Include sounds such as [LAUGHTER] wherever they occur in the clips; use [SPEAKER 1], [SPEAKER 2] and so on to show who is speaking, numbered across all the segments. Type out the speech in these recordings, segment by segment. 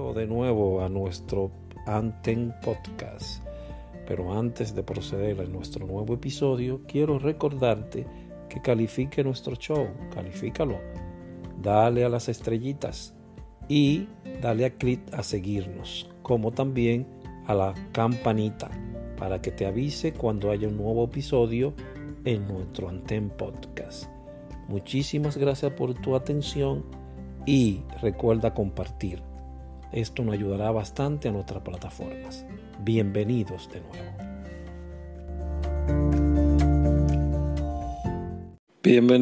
[SPEAKER 1] de nuevo a nuestro Anten Podcast. Pero antes de proceder a nuestro nuevo episodio, quiero recordarte que califique nuestro show, califícalo, dale a las estrellitas y dale a clic a seguirnos, como también a la campanita para que te avise cuando haya un nuevo episodio en nuestro Anten Podcast. Muchísimas gracias por tu atención y recuerda compartir. Esto nos ayudará bastante a nuestras plataformas. Bienvenidos de nuevo.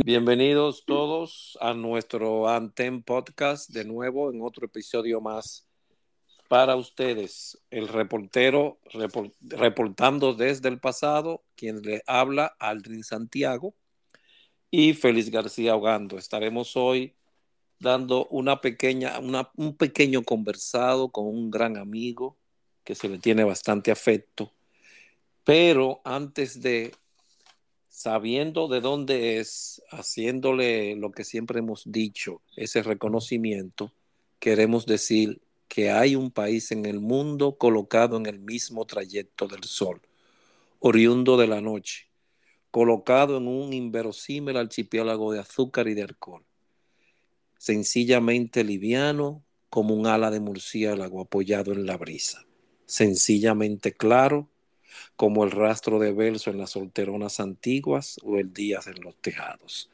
[SPEAKER 1] bienvenidos todos a nuestro Anten Podcast de nuevo en otro episodio más para ustedes. El reportero reportando desde el pasado, quien le habla, Aldrin Santiago y Félix García Hogando. Estaremos hoy dando una pequeña, un pequeño conversado con un gran amigo que se le tiene bastante afecto. Pero antes de, sabiendo de dónde es, haciéndole lo que siempre hemos dicho, ese reconocimiento, queremos decir que hay un país en el mundo colocado en el mismo trayecto del sol, oriundo de la noche, colocado en un inverosímil archipiélago de azúcar y de alcohol sencillamente liviano como un ala de murciélago apoyado en la brisa, sencillamente claro como el rastro de verso en las solteronas antiguas o el día en los tejados.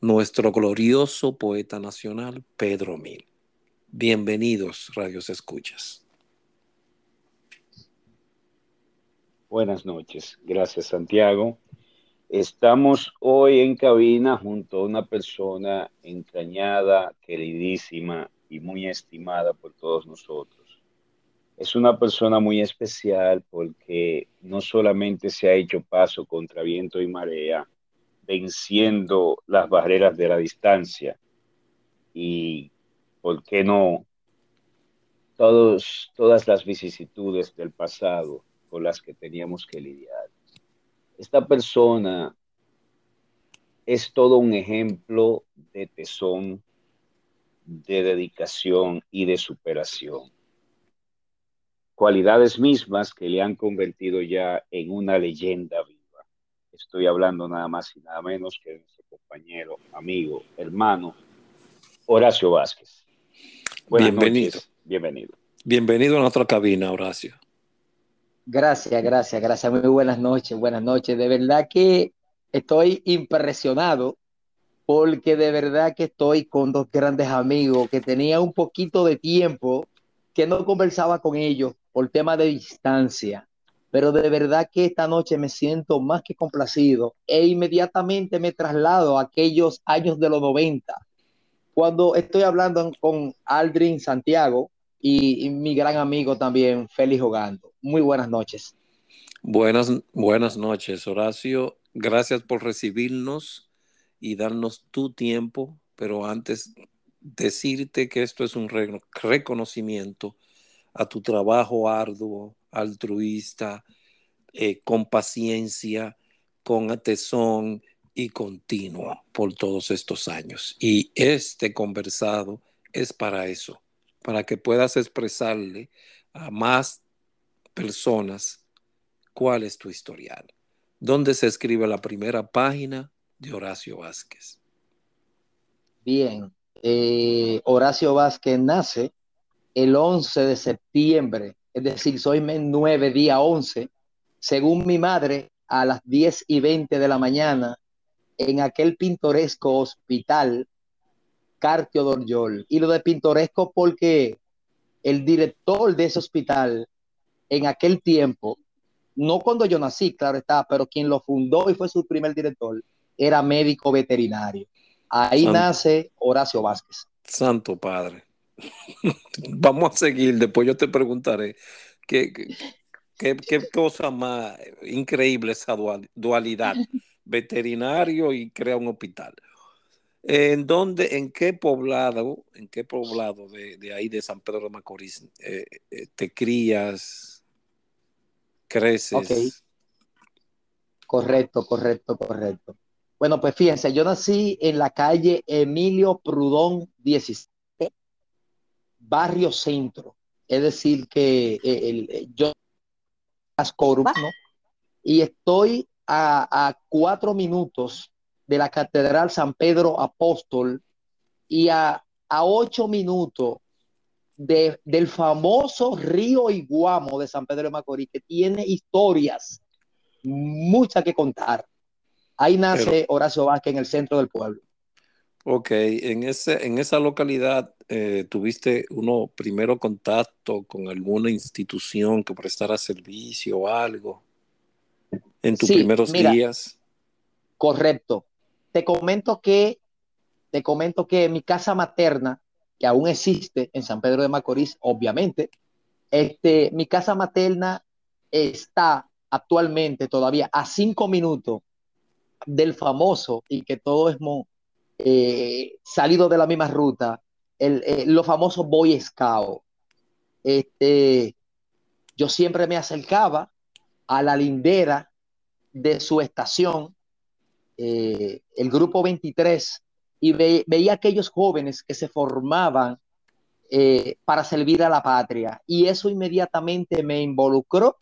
[SPEAKER 1] Nuestro glorioso poeta nacional, Pedro Mil. Bienvenidos, Radios Escuchas.
[SPEAKER 2] Buenas noches. Gracias, Santiago. Estamos hoy en cabina junto a una persona entrañada, queridísima y muy estimada por todos nosotros. Es una persona muy especial porque no solamente se ha hecho paso contra viento y marea, venciendo las barreras de la distancia y, ¿por qué no?, todos, todas las vicisitudes del pasado con las que teníamos que lidiar esta persona es todo un ejemplo de tesón, de dedicación y de superación. Cualidades mismas que le han convertido ya en una leyenda viva. Estoy hablando nada más y nada menos que de nuestro compañero, amigo, hermano, Horacio Vázquez.
[SPEAKER 1] Bienvenido.
[SPEAKER 2] Bienvenido.
[SPEAKER 1] Bienvenido a nuestra cabina, Horacio.
[SPEAKER 3] Gracias, gracias, gracias. Muy buenas noches, buenas noches. De verdad que estoy impresionado porque de verdad que estoy con dos grandes amigos que tenía un poquito de tiempo que no conversaba con ellos por tema de distancia. Pero de verdad que esta noche me siento más que complacido e inmediatamente me traslado a aquellos años de los 90, cuando estoy hablando con Aldrin Santiago, y, mi gran amigo también, Félix Jogando. Muy buenas noches.
[SPEAKER 1] Buenas, buenas noches, Horacio. Gracias por recibirnos y darnos tu tiempo, pero antes decirte que esto es un reconocimiento a tu trabajo arduo, altruista, eh, con paciencia, con tesón y continuo por todos estos años. Y este conversado es para eso, para que puedas expresarle a más personas cuál es tu historial. ¿Dónde se escribe la primera página de Horacio Vázquez?
[SPEAKER 3] Bien, eh, Horacio Vázquez nace el 11 de septiembre, es decir, soy mes 9, día 11, según mi madre, a las 10 y 20 de la mañana, en aquel pintoresco hospital Cartio Dorjol. Y lo de pintoresco porque el director de ese hospital en aquel tiempo, no cuando yo nací, claro está, pero quien lo fundó y fue su primer director, era médico veterinario. Ahí nace Horacio Vázquez.
[SPEAKER 1] Santo Padre. [LAUGHS] Vamos a seguir, después yo te preguntaré qué, qué, qué cosa más increíble esa dualidad, [LAUGHS] veterinario y crea un hospital. ¿En dónde, en qué poblado, en qué poblado de, ahí de San Pedro de Macorís eh, eh, te crías, creces?
[SPEAKER 3] Correcto, correcto, correcto. Bueno, pues fíjense, yo nací en la calle Emilio Prudón 17, barrio centro. Es decir, que eh, el, eh, yo ¿no? y estoy a, cuatro minutos de la Catedral San Pedro Apóstol y a, ocho minutos de, del famoso río Iguamo de San Pedro de Macorís, que tiene historias, muchas que contar. Ahí nace Horacio Vázquez en el centro del pueblo.
[SPEAKER 1] Ok, en, ese, en esa localidad eh, tuviste uno primero contacto con alguna institución que prestara servicio o algo en tus primeros días.
[SPEAKER 3] Correcto. Te comento que te comento que mi casa materna, que aún existe en San Pedro de Macorís, obviamente, este, mi casa materna está actualmente todavía a cinco minutos del famoso y que todo es eh, salido de la misma ruta, el, eh, los Boy Scout. Este, yo siempre me acercaba a la lindera de su estación, eh, el grupo 23, y veía aquellos jóvenes que se formaban para servir a la patria. Y eso inmediatamente me involucró.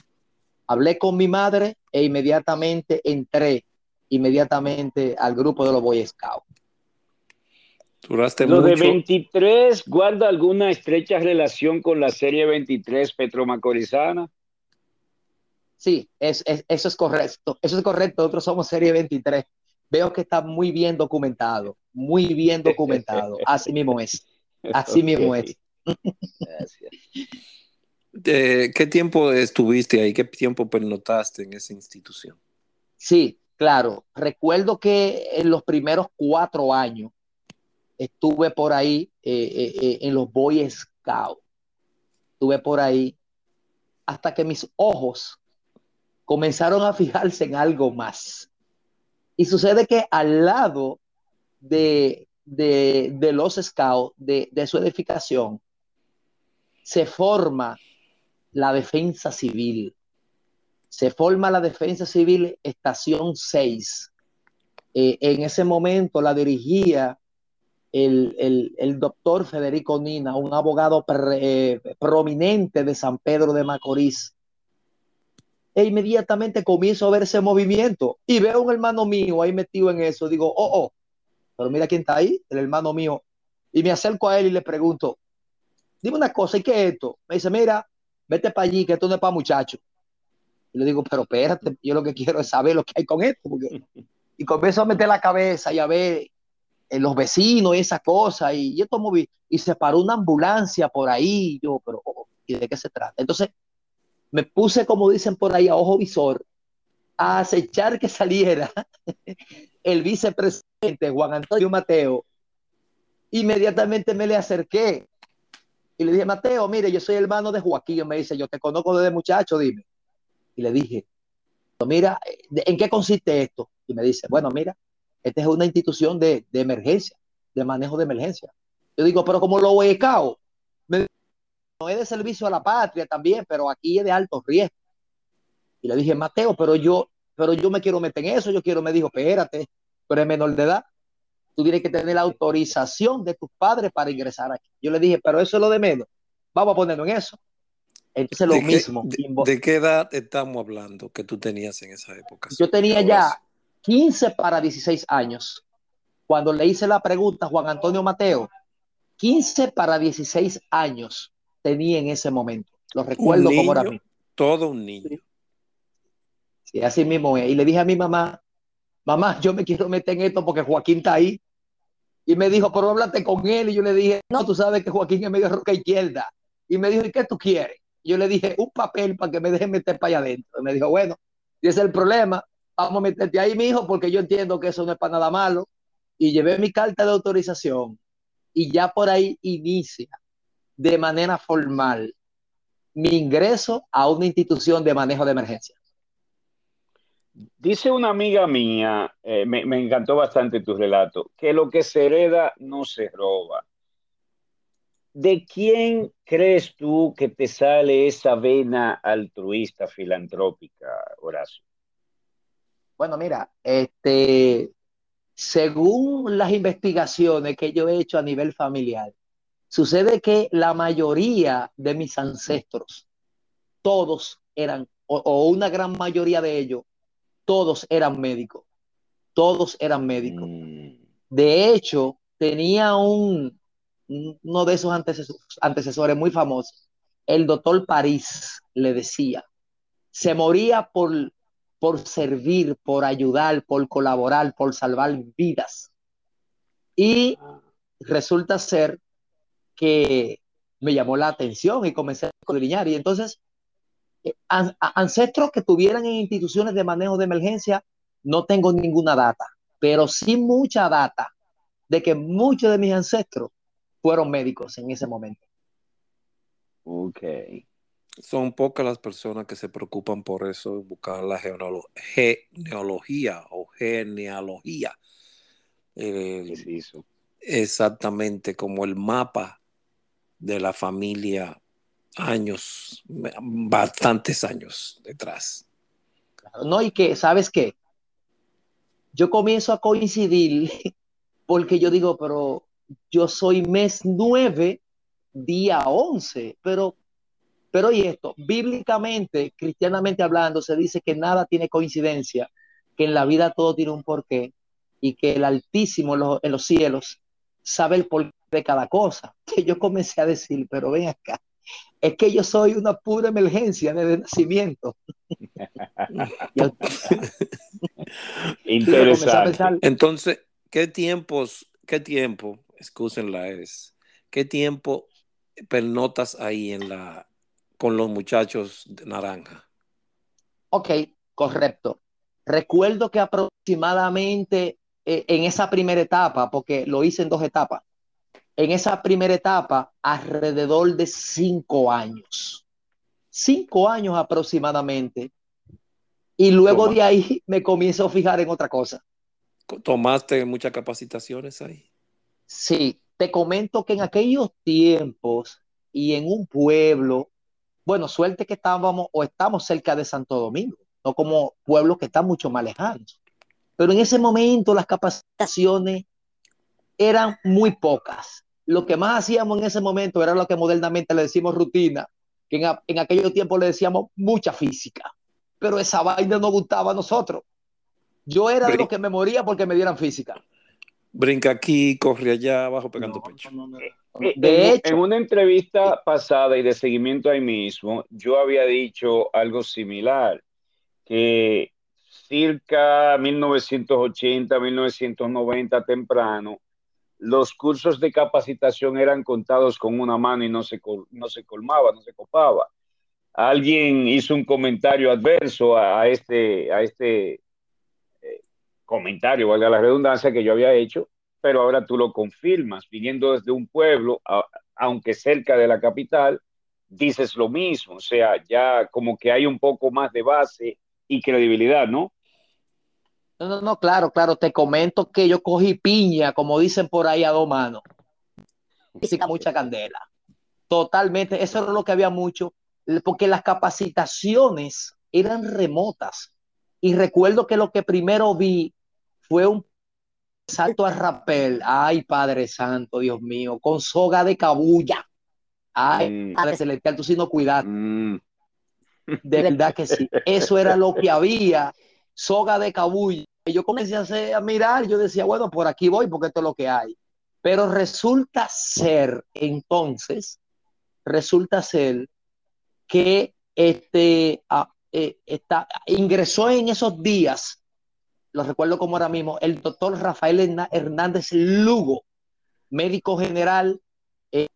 [SPEAKER 3] Hablé con mi madre e inmediatamente entré inmediatamente al grupo de los Boy Scouts.
[SPEAKER 2] Duraste Lo de 23 guarda alguna estrecha relación con la serie 23 Petromacorizana.
[SPEAKER 3] Sí, es, eso es correcto. Eso es correcto. Nosotros somos serie 23. Veo que está muy bien documentado. Muy bien documentado. [LAUGHS] Así mismo es. Así mismo es.
[SPEAKER 1] Gracias. ¿Qué tiempo estuviste ahí? ¿Qué tiempo pernotaste en esa institución?
[SPEAKER 3] Sí, claro. Recuerdo que en los primeros cuatro años estuve por ahí eh, eh, eh, en los Boy Scouts. Estuve por ahí hasta que mis ojos comenzaron a fijarse en algo más. Y sucede que al lado de, los Scouts, de, de su edificación, se forma la defensa civil. Se forma la defensa civil estación 6. en ese momento la dirigía el, doctor Federico Nina, un abogado eh, prominente de San Pedro de Macorís. E inmediatamente comienzo a ver ese movimiento y veo un hermano mío ahí metido en eso. Digo, oh, oh, pero mira quién está ahí, el hermano mío. Y me acerco a él y le pregunto, dime una cosa, ¿y qué es esto? Me dice, mira, vete para allí, que esto no es para muchachos. Y le digo, pero espérate, yo lo que quiero es saber lo que hay con esto. [LAUGHS] Y comienzo a meter la cabeza y a ver en los vecinos y esa cosa, y yo tomo, y se paró una ambulancia por ahí, yo, pero, oh, ¿y de qué se trata? Entonces, me puse, como dicen por ahí, a ojo visor, a acechar que saliera [LAUGHS] el vicepresidente Juan Antonio Mateo. Inmediatamente me le acerqué y le dije, Mateo, mire, yo soy hermano de Joaquín. Me dice, yo te conozco desde muchacho, dime. Y le dije, mira, ¿en qué consiste esto? Y me dice, bueno, mira, esta es una institución de, emergencia, de manejo de emergencia. Yo digo, pero como lo he no es de servicio a la patria también, pero aquí es de alto riesgo. Y le dije, Mateo, pero yo, pero yo me quiero meter en eso. Yo quiero, me dijo, espérate, pero es menor de edad. Tú tienes que tener la autorización de tus padres para ingresar aquí. Yo le dije, pero eso es lo de menos. Vamos a ponerlo en eso. Entonces, lo mismo.
[SPEAKER 1] de, qué edad estamos hablando que tú tenías en esa época?
[SPEAKER 3] Yo tenía ya 15 para 16 años. Cuando le hice la pregunta a Juan Antonio Mateo, 15 para 16 años tenía en ese momento. Lo recuerdo como ahora mismo.
[SPEAKER 1] Todo un niño.
[SPEAKER 3] Sí, así mismo es. Y le dije a mi mamá, mamá, yo me quiero meter en esto porque Joaquín está ahí. Y me dijo, pero háblate con él. Y yo le dije, no, tú sabes que Joaquín es medio roca izquierda. Y me dijo, ¿y qué tú quieres? yo le dije, un papel para que me dejen meter para allá adentro. Y me dijo, bueno, y ese es el problema vamos a meterte ahí, mi hijo, porque yo entiendo que eso no es para nada malo. Y llevé mi carta de autorización y ya por ahí inicia de manera formal mi ingreso a una institución de manejo de emergencia.
[SPEAKER 2] Dice una amiga mía, eh, me, me, encantó bastante tu relato, que lo que se hereda no se roba. ¿De quién crees tú que te sale esa vena altruista filantrópica, Horacio?
[SPEAKER 3] Bueno, mira, este, según las investigaciones que yo he hecho a nivel familiar, Sucede que la mayoría de mis ancestros, todos eran, o, una gran mayoría de ellos, todos eran médicos. Todos eran médicos. Mm. De hecho, tenía un, uno de esos antecesores, muy famosos, el doctor París, le decía, se moría por, por servir, por ayudar, por colaborar, por salvar vidas. Y resulta ser que me llamó la atención y comencé a escudriñar. Y entonces, eh, ancestros que tuvieran en instituciones de manejo de emergencia, no tengo ninguna data, pero sí mucha data de que muchos de mis ancestros fueron médicos en ese momento.
[SPEAKER 2] Ok.
[SPEAKER 1] Son pocas las personas que se preocupan por eso, buscar la genealogía o genealogía. exactamente como el mapa de la familia años, bastantes años detrás.
[SPEAKER 3] No, y que, ¿sabes qué? Yo comienzo a coincidir [LAUGHS] porque yo digo, pero yo soy mes 9, día 11, pero, pero y esto, bíblicamente, cristianamente hablando, se dice que nada tiene coincidencia, que en la vida todo tiene un porqué y que el Altísimo en los, cielos sabe el porqué de cada cosa. [LAUGHS] Que yo comencé a decir, pero ven acá, es que yo soy una pura emergencia de nacimiento. [LAUGHS] [LAUGHS]
[SPEAKER 1] Interesante. Entonces, ¿qué tiempos, qué tiempo excúsenla, es, ¿qué tiempo pernotas ahí en la, con los muchachos de Naranja?
[SPEAKER 3] Ok, correcto. Recuerdo que aproximadamente eh, en esa primera etapa, porque lo hice en dos etapas, en esa primera etapa, alrededor de cinco años. Cinco años aproximadamente. Y luego de ahí me comienzo a fijar en otra cosa.
[SPEAKER 1] ¿Tomaste muchas capacitaciones ahí?
[SPEAKER 3] Sí, te comento que en aquellos tiempos y en un pueblo, bueno, suerte que estábamos o estamos cerca de Santo Domingo, no como pueblos que están mucho más lejanos. Pero en ese momento las capacitaciones eran muy pocas. Lo que más hacíamos en ese momento era lo que modernamente le decimos rutina, que en, en aquellos tiempos le decíamos mucha física. Pero esa vaina no gustaba a nosotros. Yo era de los que me moría porque me dieran física
[SPEAKER 1] brinca aquí, corre allá, abajo pegando pecho.
[SPEAKER 2] Eh, de hecho, en una entrevista pasada y de seguimiento ahí mismo, yo había dicho algo similar, que circa 1980, 1990 temprano, los cursos de capacitación eran contados con una mano y no se, no se colmaba, no se copaba. Alguien hizo un comentario adverso a, este, a este comentario, valga la redundancia, que yo había hecho, pero ahora tú lo confirmas, viniendo desde un pueblo, aunque cerca de la capital, dices lo mismo, o sea, ya como que hay un poco más de base y credibilidad, ¿no?
[SPEAKER 3] No, no, no, claro, claro, te comento que yo cogí piña, como dicen por ahí a dos manos. mucha candela. Totalmente, eso era lo que había mucho, porque las capacitaciones eran remotas. Y recuerdo que lo que primero vi fue un salto a rapel, ay Padre Santo, Dios mío, con soga de cabulla. Ay, mm. Padre Celestial, tú sí no cuidaste. Mm. De verdad que sí. Eso era lo que había, soga de cabulla. Y yo comencé a, mirar, yo decía, bueno, por aquí voy porque esto es lo que hay. Pero resulta ser, entonces, resulta ser que este, ah, eh, está, ingresó en esos días lo recuerdo como ahora mismo, el doctor Rafael Hernández Lugo, médico general eh,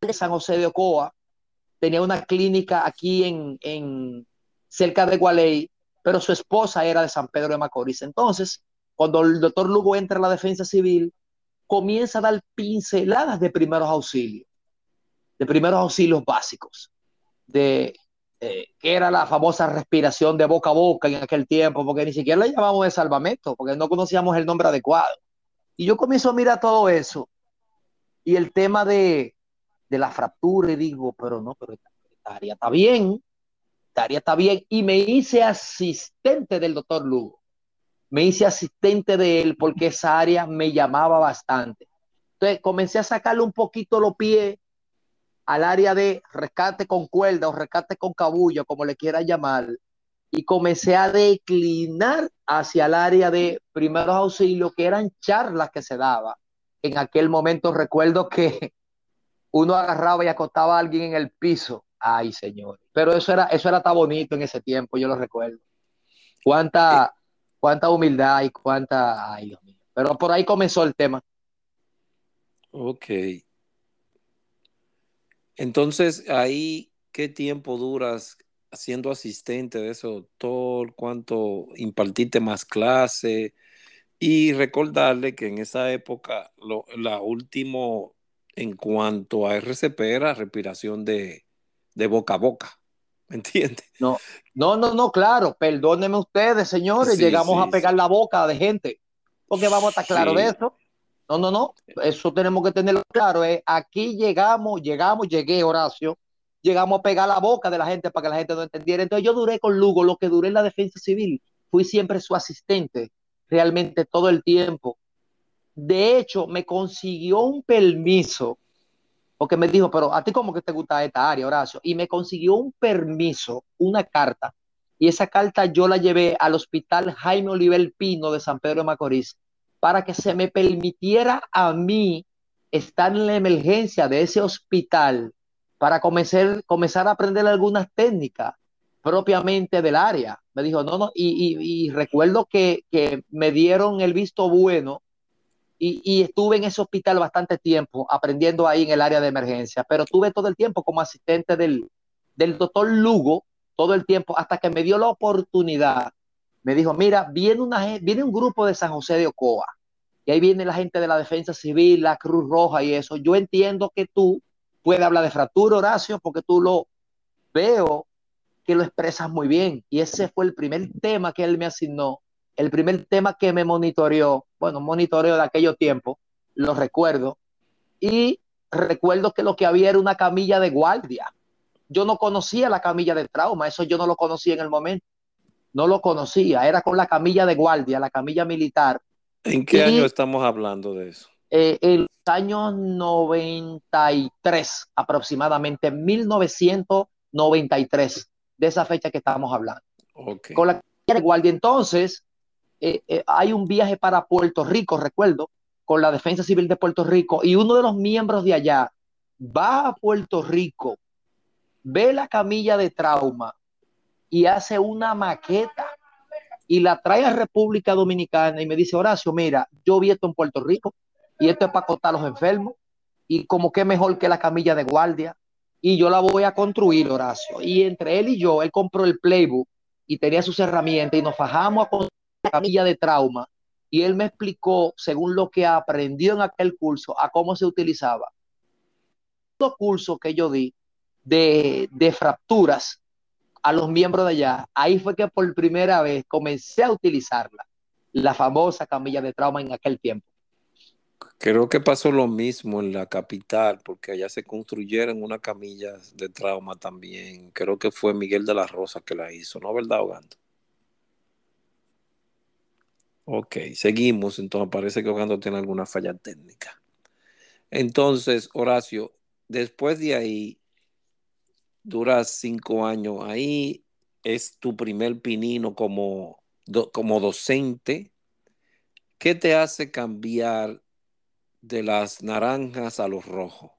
[SPEAKER 3] de San José de Ocoa, tenía una clínica aquí en, cerca de Gualey, pero su esposa era de San Pedro de Macorís. Entonces, cuando el doctor Lugo entra a la defensa civil, comienza a dar pinceladas de primeros auxilios, de primeros auxilios básicos, de eh, que era la famosa respiración de boca a boca en aquel tiempo, porque ni siquiera le llamamos de salvamento, porque no conocíamos el nombre adecuado. Y yo comienzo a mirar todo eso y el tema de, de la fractura y digo, pero no, pero estaría está bien, está bien. Y me hice asistente del doctor Lugo. Me hice asistente de él porque esa área me llamaba bastante. Entonces comencé a sacarle un poquito los pies al área de rescate con cuerda o rescate con cabullo, como le quiera llamar, y comencé a declinar hacia el área de primeros auxilios, que eran charlas que se daba. En aquel momento recuerdo que [LAUGHS] uno agarraba y acostaba a alguien en el piso. Ay, señor. Pero eso era, eso era tan bonito en ese tiempo, yo lo recuerdo. Cuánta, cuánta humildad y cuánta. Ay, Dios mío. Pero por ahí comenzó el tema.
[SPEAKER 1] Ok. Entonces, ahí, ¿qué tiempo duras siendo asistente de ese doctor? ¿Cuánto impartiste más clase? Y recordarle que en esa época, lo, la último en cuanto a RCP era respiración de, de boca a boca. ¿Me entiendes?
[SPEAKER 3] No, no, no, no, claro. Perdónenme ustedes, señores.
[SPEAKER 1] Sí,
[SPEAKER 3] llegamos
[SPEAKER 1] sí,
[SPEAKER 3] a pegar
[SPEAKER 1] sí.
[SPEAKER 3] la boca de gente. Porque vamos a estar claros de eso. No, no, no. Eso tenemos que tenerlo claro. eh. Aquí llegamos, llegamos, llegué, Horacio. Llegamos a pegar la boca de la gente para que la gente no entendiera. Entonces yo duré con Lugo lo que duré en la defensa civil. Fui siempre su asistente, realmente todo el tiempo. De hecho, me consiguió un permiso, porque me dijo, pero a ti como que te gusta esta área, Horacio, y me consiguió un permiso, una carta, y esa carta yo la llevé al hospital Jaime Oliver Pino de San Pedro de Macorís para que se me permitiera a mí estar en la emergencia de ese hospital para comenzar, comenzar a aprender algunas técnicas propiamente del área. Me dijo, no, no, y, y, y recuerdo que, que, me dieron el visto bueno y, estuve en ese hospital bastante tiempo aprendiendo ahí en el área de emergencia, pero tuve todo el tiempo como asistente del, del doctor Lugo, todo el tiempo, hasta que me dio la oportunidad. Me dijo, mira, viene, una, viene un grupo de San José de Ocoa, y ahí viene la gente de la Defensa Civil, la Cruz Roja y eso. Yo entiendo que tú puedes hablar de fractura, Horacio, porque tú lo veo que lo expresas muy bien. Y ese fue el primer tema que él me asignó, el primer tema que me monitoreó, bueno, monitoreo de aquellos tiempos, lo recuerdo. Y recuerdo que lo que había era una camilla de guardia. Yo no conocía la camilla de trauma, eso yo no lo conocía en el momento. No lo conocía, era con la camilla de guardia, la camilla militar.
[SPEAKER 1] ¿En qué y, año estamos hablando de eso?
[SPEAKER 3] Eh, en los años 93, aproximadamente, 1993, de esa fecha que estamos hablando.
[SPEAKER 1] Okay.
[SPEAKER 3] Con la camilla de guardia, entonces, eh, eh, hay un viaje para Puerto Rico, recuerdo, con la Defensa Civil de Puerto Rico, y uno de los miembros de allá va a Puerto Rico, ve la camilla de trauma y hace una maqueta y la trae a República Dominicana y me dice, Horacio, mira, yo vi esto en Puerto Rico y esto es para acostar a los enfermos y como que mejor que la camilla de guardia y yo la voy a construir, Horacio. Y entre él y yo, él compró el playbook y tenía sus herramientas y nos fajamos a camilla de trauma y él me explicó, según lo que aprendió en aquel curso, a cómo se utilizaba. Los cursos que yo di de, de fracturas a los miembros de allá, ahí fue que por primera vez comencé a utilizarla, la famosa camilla de trauma en aquel tiempo.
[SPEAKER 1] Creo que pasó lo mismo en la capital, porque allá se construyeron una camilla de trauma también. Creo que fue Miguel de la Rosa que la hizo, ¿no? ¿Verdad, Ogando? Ok, seguimos. Entonces parece que Ogando tiene alguna falla técnica. Entonces, Horacio, después de ahí, duras cinco años ahí, es tu primer pinino como, como docente. ¿Qué te hace cambiar de las naranjas a los rojos?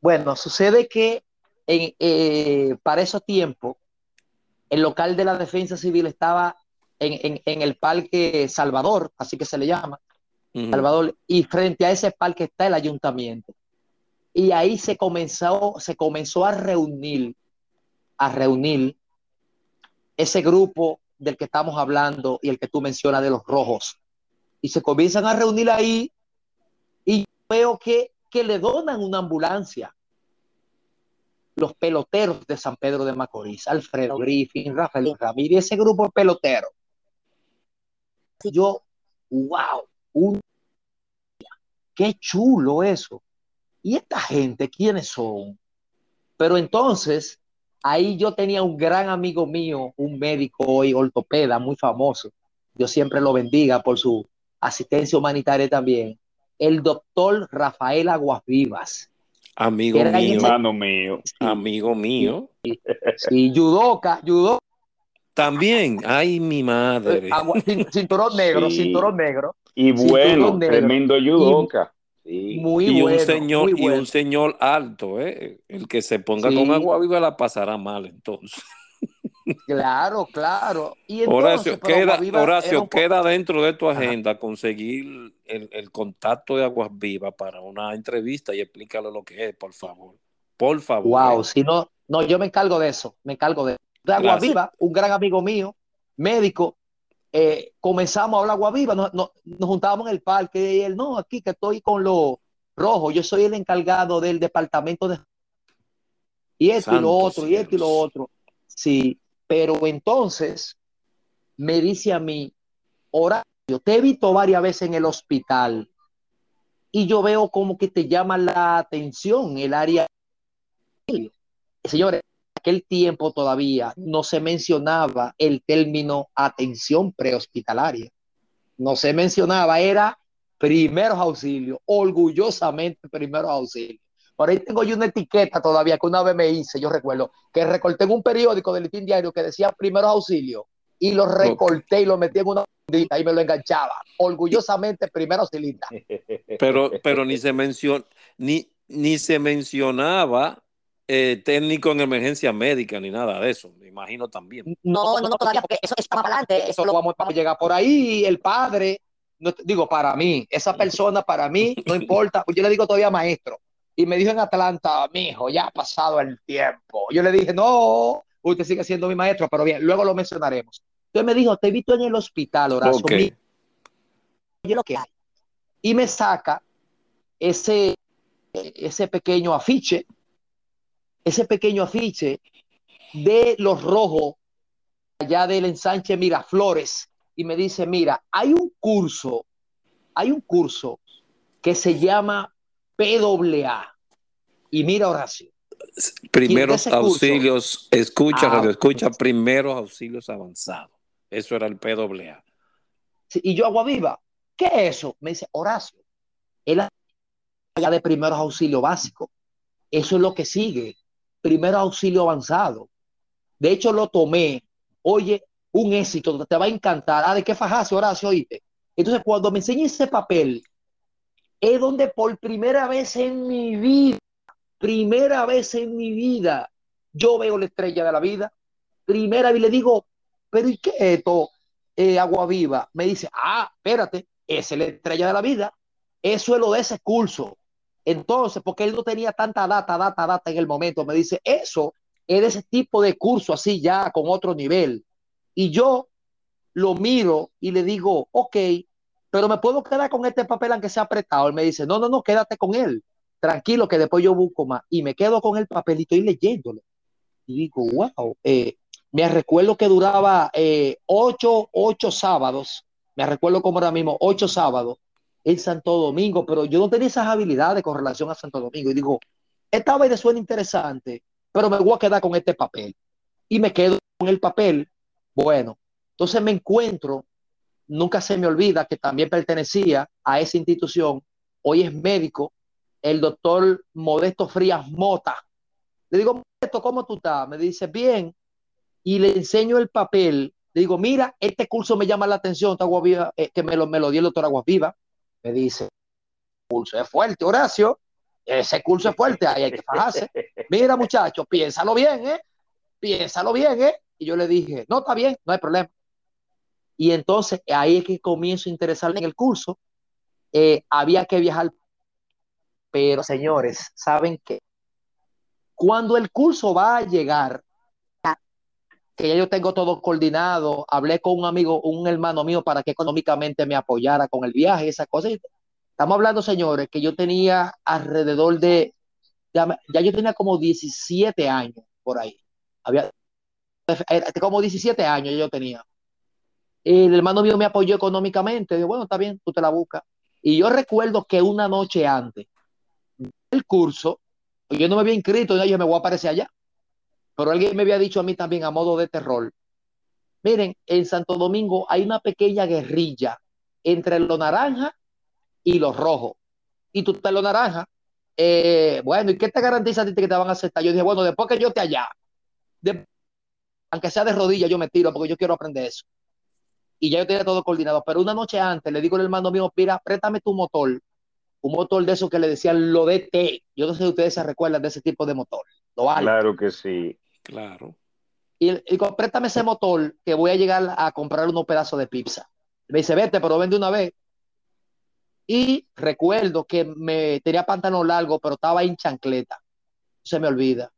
[SPEAKER 3] Bueno, sucede que en, eh, para esos tiempos el local de la defensa civil estaba en, en, en, el Parque Salvador, así que se le llama, uh -huh. Salvador, y frente a ese parque está el ayuntamiento. Y ahí se comenzó, se comenzó a reunir, a reunir ese grupo del que estamos hablando y el que tú mencionas de los rojos. Y se comienzan a reunir ahí y veo que, que le donan una ambulancia. Los peloteros de San Pedro de Macorís, Alfredo Griffin, Rafael Ramírez, ese grupo de Yo, wow, un... qué chulo eso. ¿Y esta gente quiénes son? Pero entonces, ahí yo tenía un gran amigo mío, un médico y ortopeda muy famoso. Dios siempre lo bendiga por su asistencia humanitaria también. el doctor Rafael Aguas Vivas.
[SPEAKER 1] Amigo mío,
[SPEAKER 2] Hermano mío.
[SPEAKER 1] amigo mío.
[SPEAKER 3] Sí, judoka, judo,
[SPEAKER 1] También, ay, mi madre.
[SPEAKER 3] agua- cin- cinturón [LAUGHS] negro,
[SPEAKER 2] Sí.
[SPEAKER 3] cinturón negro.
[SPEAKER 2] Y bueno,
[SPEAKER 3] negro.
[SPEAKER 2] tremendo judoka. Sí.
[SPEAKER 3] Muy
[SPEAKER 1] y
[SPEAKER 3] bueno.
[SPEAKER 1] un señor,
[SPEAKER 3] muy
[SPEAKER 1] y
[SPEAKER 3] bueno.
[SPEAKER 1] un señor alto, ¿eh? El que se ponga
[SPEAKER 3] Sí.
[SPEAKER 1] con agua viva la pasará mal, entonces. [LAUGHS]
[SPEAKER 3] Claro, claro. Y entonces,
[SPEAKER 1] Horacio, queda, Horacio,
[SPEAKER 3] un
[SPEAKER 1] queda dentro de tu
[SPEAKER 3] Ajá.
[SPEAKER 1] agenda conseguir el, el contacto de Aguas Vivas para una entrevista y explícalo lo que es, por favor. Por favor.
[SPEAKER 3] Wow,
[SPEAKER 1] ¿eh?
[SPEAKER 3] si no, no, yo me encargo de eso, me encargo de eso. De Agua. Viva, un gran amigo mío, médico, eh, comenzamos a hablar Agua Viva, nos, nos- nos juntábamos en el parque y él, no, aquí que estoy con los rojos, yo soy el encargado del departamento de... Y esto y lo otro, y esto y lo otro. Sí, pero entonces me dice a mí, Horacio, te he visto varias veces en el hospital y yo veo como que te llama la atención el área señores, aquel tiempo todavía no se mencionaba el término atención prehospitalaria. No se mencionaba, era primeros auxilios, orgullosamente primeros auxilios. Por ahí tengo yo una etiqueta todavía que una vez me hice, yo recuerdo, que recorté en un periódico del Listín Diario que decía primeros auxilios y lo recorté y lo metí en una fundita y me lo enganchaba. Orgullosamente primero auxilista.
[SPEAKER 1] Pero, pero ni se mencionó, ni, ni se mencionaba eh, técnico en emergencia médica ni nada de eso, me imagino también.
[SPEAKER 3] No, no, no, todavía, porque eso está más para adelante. Eso lo vamos, vamos a llegar por ahí. El padre, no, digo, para mí, esa persona para mí, no [LAUGHS] importa. Yo le digo todavía maestro. Y me dijo en Atlanta, mi hijo, ya ha pasado el tiempo. Yo le dije, no, usted sigue siendo mi maestro, pero bien, luego lo mencionaremos. Entonces me dijo, te he visto en el hospital, Horacio.
[SPEAKER 1] Ok.
[SPEAKER 3] mira, oye lo que hay. Y me saca ese, ese pequeño afiche, ese pequeño afiche de los rojos allá del ensanche Miraflores y me dice, mira, hay un curso, hay un curso que se llama PAA. Y mira, Horacio,
[SPEAKER 1] Primeros
[SPEAKER 3] curso?
[SPEAKER 1] auxilios, escucha,
[SPEAKER 3] Ah,
[SPEAKER 1] radio, escucha, primeros auxilios avanzados. Eso era el PWA.
[SPEAKER 3] Y yo, agua viva, ¿qué es eso? Me dice, Horacio, área de primeros auxilios básicos. Eso es lo que sigue. Primer auxilio avanzado. De hecho, lo tomé. Oye, un éxito, te va a encantar. Ah, ¿de qué fajaste, Horacio? Oíste. Entonces, cuando me enseñé ese papel, es donde por primera vez en mi vida, primera vez en mi vida, yo veo la estrella de la vida. Primera vez le digo, pero ¿y qué es esto? eh, Agua Viva, me dice, ah, espérate, esa es la estrella de la vida. Eso es lo de ese curso. Entonces, porque él no tenía tanta data, data, data en el momento, me dice, eso es de ese tipo de curso así ya con otro nivel. Y yo lo miro y le digo, ok, pero me puedo quedar con este papel aunque sea apretado. Él me dice, no, no, no, quédate con él. Tranquilo, que después yo busco más. Y me quedo con el papel y estoy leyéndolo. Y digo, wow, eh, me recuerdo que duraba eh, ocho, ocho sábados, me recuerdo como ahora mismo, ocho sábados en Santo Domingo, pero yo no tenía esas habilidades con relación a Santo Domingo. Y digo, esta vaina suena interesante, pero me voy a quedar con este papel. Y me quedo con el papel. Bueno, entonces me encuentro, nunca se me olvida que también pertenecía a esa institución, hoy es médico, el doctor Modesto Frías Mota. Le digo, Modesto, ¿cómo tú estás? Me dice, bien. Y le enseño el papel. Le digo, mira, este curso me llama la atención, Viva, eh, que me lo, me lo dio el doctor Agua Viva. Me dice, curso es fuerte, Horacio. Ese curso es fuerte, ahí hay que fajarse. Mira, muchacho, piénsalo bien, ¿eh? Piénsalo bien, ¿eh? Y yo le dije, no, está bien, no hay problema. Y entonces ahí es que comienzo a interesarme en el curso. Eh, había que viajar. Pero, señores, ¿saben qué? Cuando el curso va a llegar, que ya yo tengo todo coordinado, hablé con un amigo, un hermano mío para que económicamente me apoyara con el viaje, esa cosa. Estamos hablando, señores, que yo tenía alrededor de, ya, yo tenía como 17 años por ahí. Había como 17 años yo tenía. El hermano mío me apoyó económicamente. Digo, bueno, está bien, tú te la buscas. Y yo recuerdo que una noche antes del curso, yo no me había inscrito, yo me voy a aparecer allá. Pero alguien me había dicho a mí también a modo de terror. Miren, en Santo Domingo hay una pequeña guerrilla entre los naranjas y los rojos. y tú te lo naranja. Eh, bueno, ¿y qué te garantiza a ti que te van a aceptar? Yo dije, bueno, después que yo te allá, aunque sea de rodillas, yo me tiro porque yo quiero aprender eso. Y ya yo tenía todo coordinado. Pero una noche antes le digo al hermano mío, mira, préstame tu motor. Un motor de esos que le decían lo de T. Yo no sé si ustedes se recuerdan de ese tipo de motor.
[SPEAKER 2] claro que sí.
[SPEAKER 1] Claro.
[SPEAKER 3] Y, y préstame ese motor que voy a llegar a comprar unos pedazos de pizza. Me dice, vete, pero vende una vez. Y recuerdo que me tenía pantalón largo, pero estaba en chancleta. Se me olvida.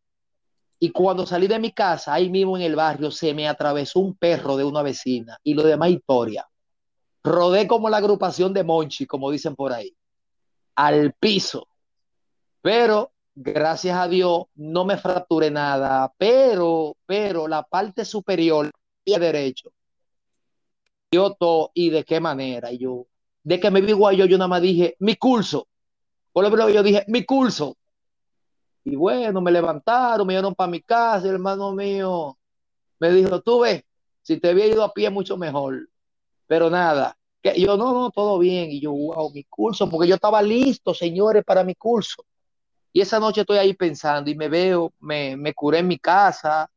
[SPEAKER 3] Y cuando salí de mi casa, ahí mismo en el barrio, se me atravesó un perro de una vecina y lo demás historia. Rodé como la agrupación de Monchi, como dicen por ahí, al piso. Pero gracias a Dios no me fracturé nada, pero, pero la parte superior, pie derecho, yo todo y de qué manera. Y yo, de que me vi yo, nada más dije, mi curso. Por lo menos yo dije, mi curso. Y bueno, me levantaron, me llevaron para mi casa, hermano mío me dijo, tú ves, si te había ido a pie mucho mejor. Pero nada, que yo, no, no, todo bien. Y yo, wow, mi curso, porque yo estaba listo, señores, para mi curso. Y esa noche estoy ahí pensando y me veo, me, me curé en mi casa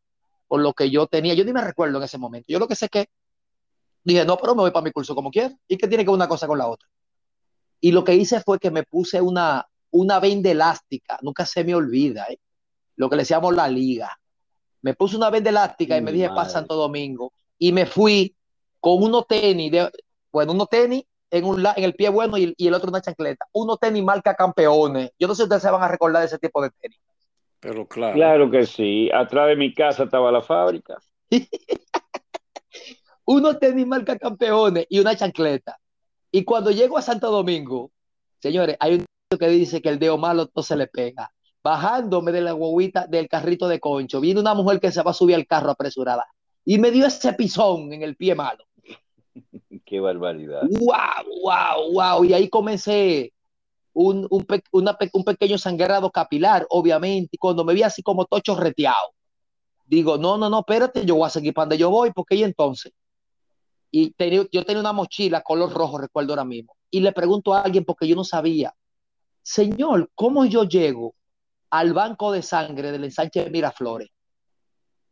[SPEAKER 3] por lo que yo tenía. Yo ni me recuerdo en ese momento. Yo lo que sé que Dije, no, pero me voy para mi curso como quiera. ¿Y qué tiene que ver una cosa con la otra? Y lo que hice fue que me puse una, una venda elástica, nunca se me olvida, ¿eh? lo que le decíamos la liga. Me puse una venda elástica y me dije para Santo Domingo y me fui con unos tenis, de, bueno, unos tenis en, un, en el pie bueno y, y el otro una chancleta. Unos tenis marca campeones. Yo no sé si ustedes se van a recordar de ese tipo de tenis.
[SPEAKER 2] Pero claro. Claro que sí. Atrás de mi casa estaba la fábrica. [LAUGHS]
[SPEAKER 3] unos tenis marca campeones y una chancleta. Y cuando llego a Santo Domingo, señores, hay un que dice que el dedo malo no se le pega. Bajándome de la guaguita del carrito de concho, viene una mujer que se va a subir al carro apresurada y me dio ese pisón en el pie malo. [LAUGHS]
[SPEAKER 2] Qué barbaridad.
[SPEAKER 3] ¡Wow, wow, wow! Y ahí comencé un, un, un pequeño sangrado capilar, obviamente. Y cuando me vi así como tocho reteado, digo, no, no, no, espérate, yo voy a seguir para donde yo voy, porque y entonces y yo tenía una mochila color rojo, recuerdo ahora mismo, y le pregunto a alguien porque yo no sabía, Señor, ¿cómo yo llego al banco de sangre del ensanche de Miraflores?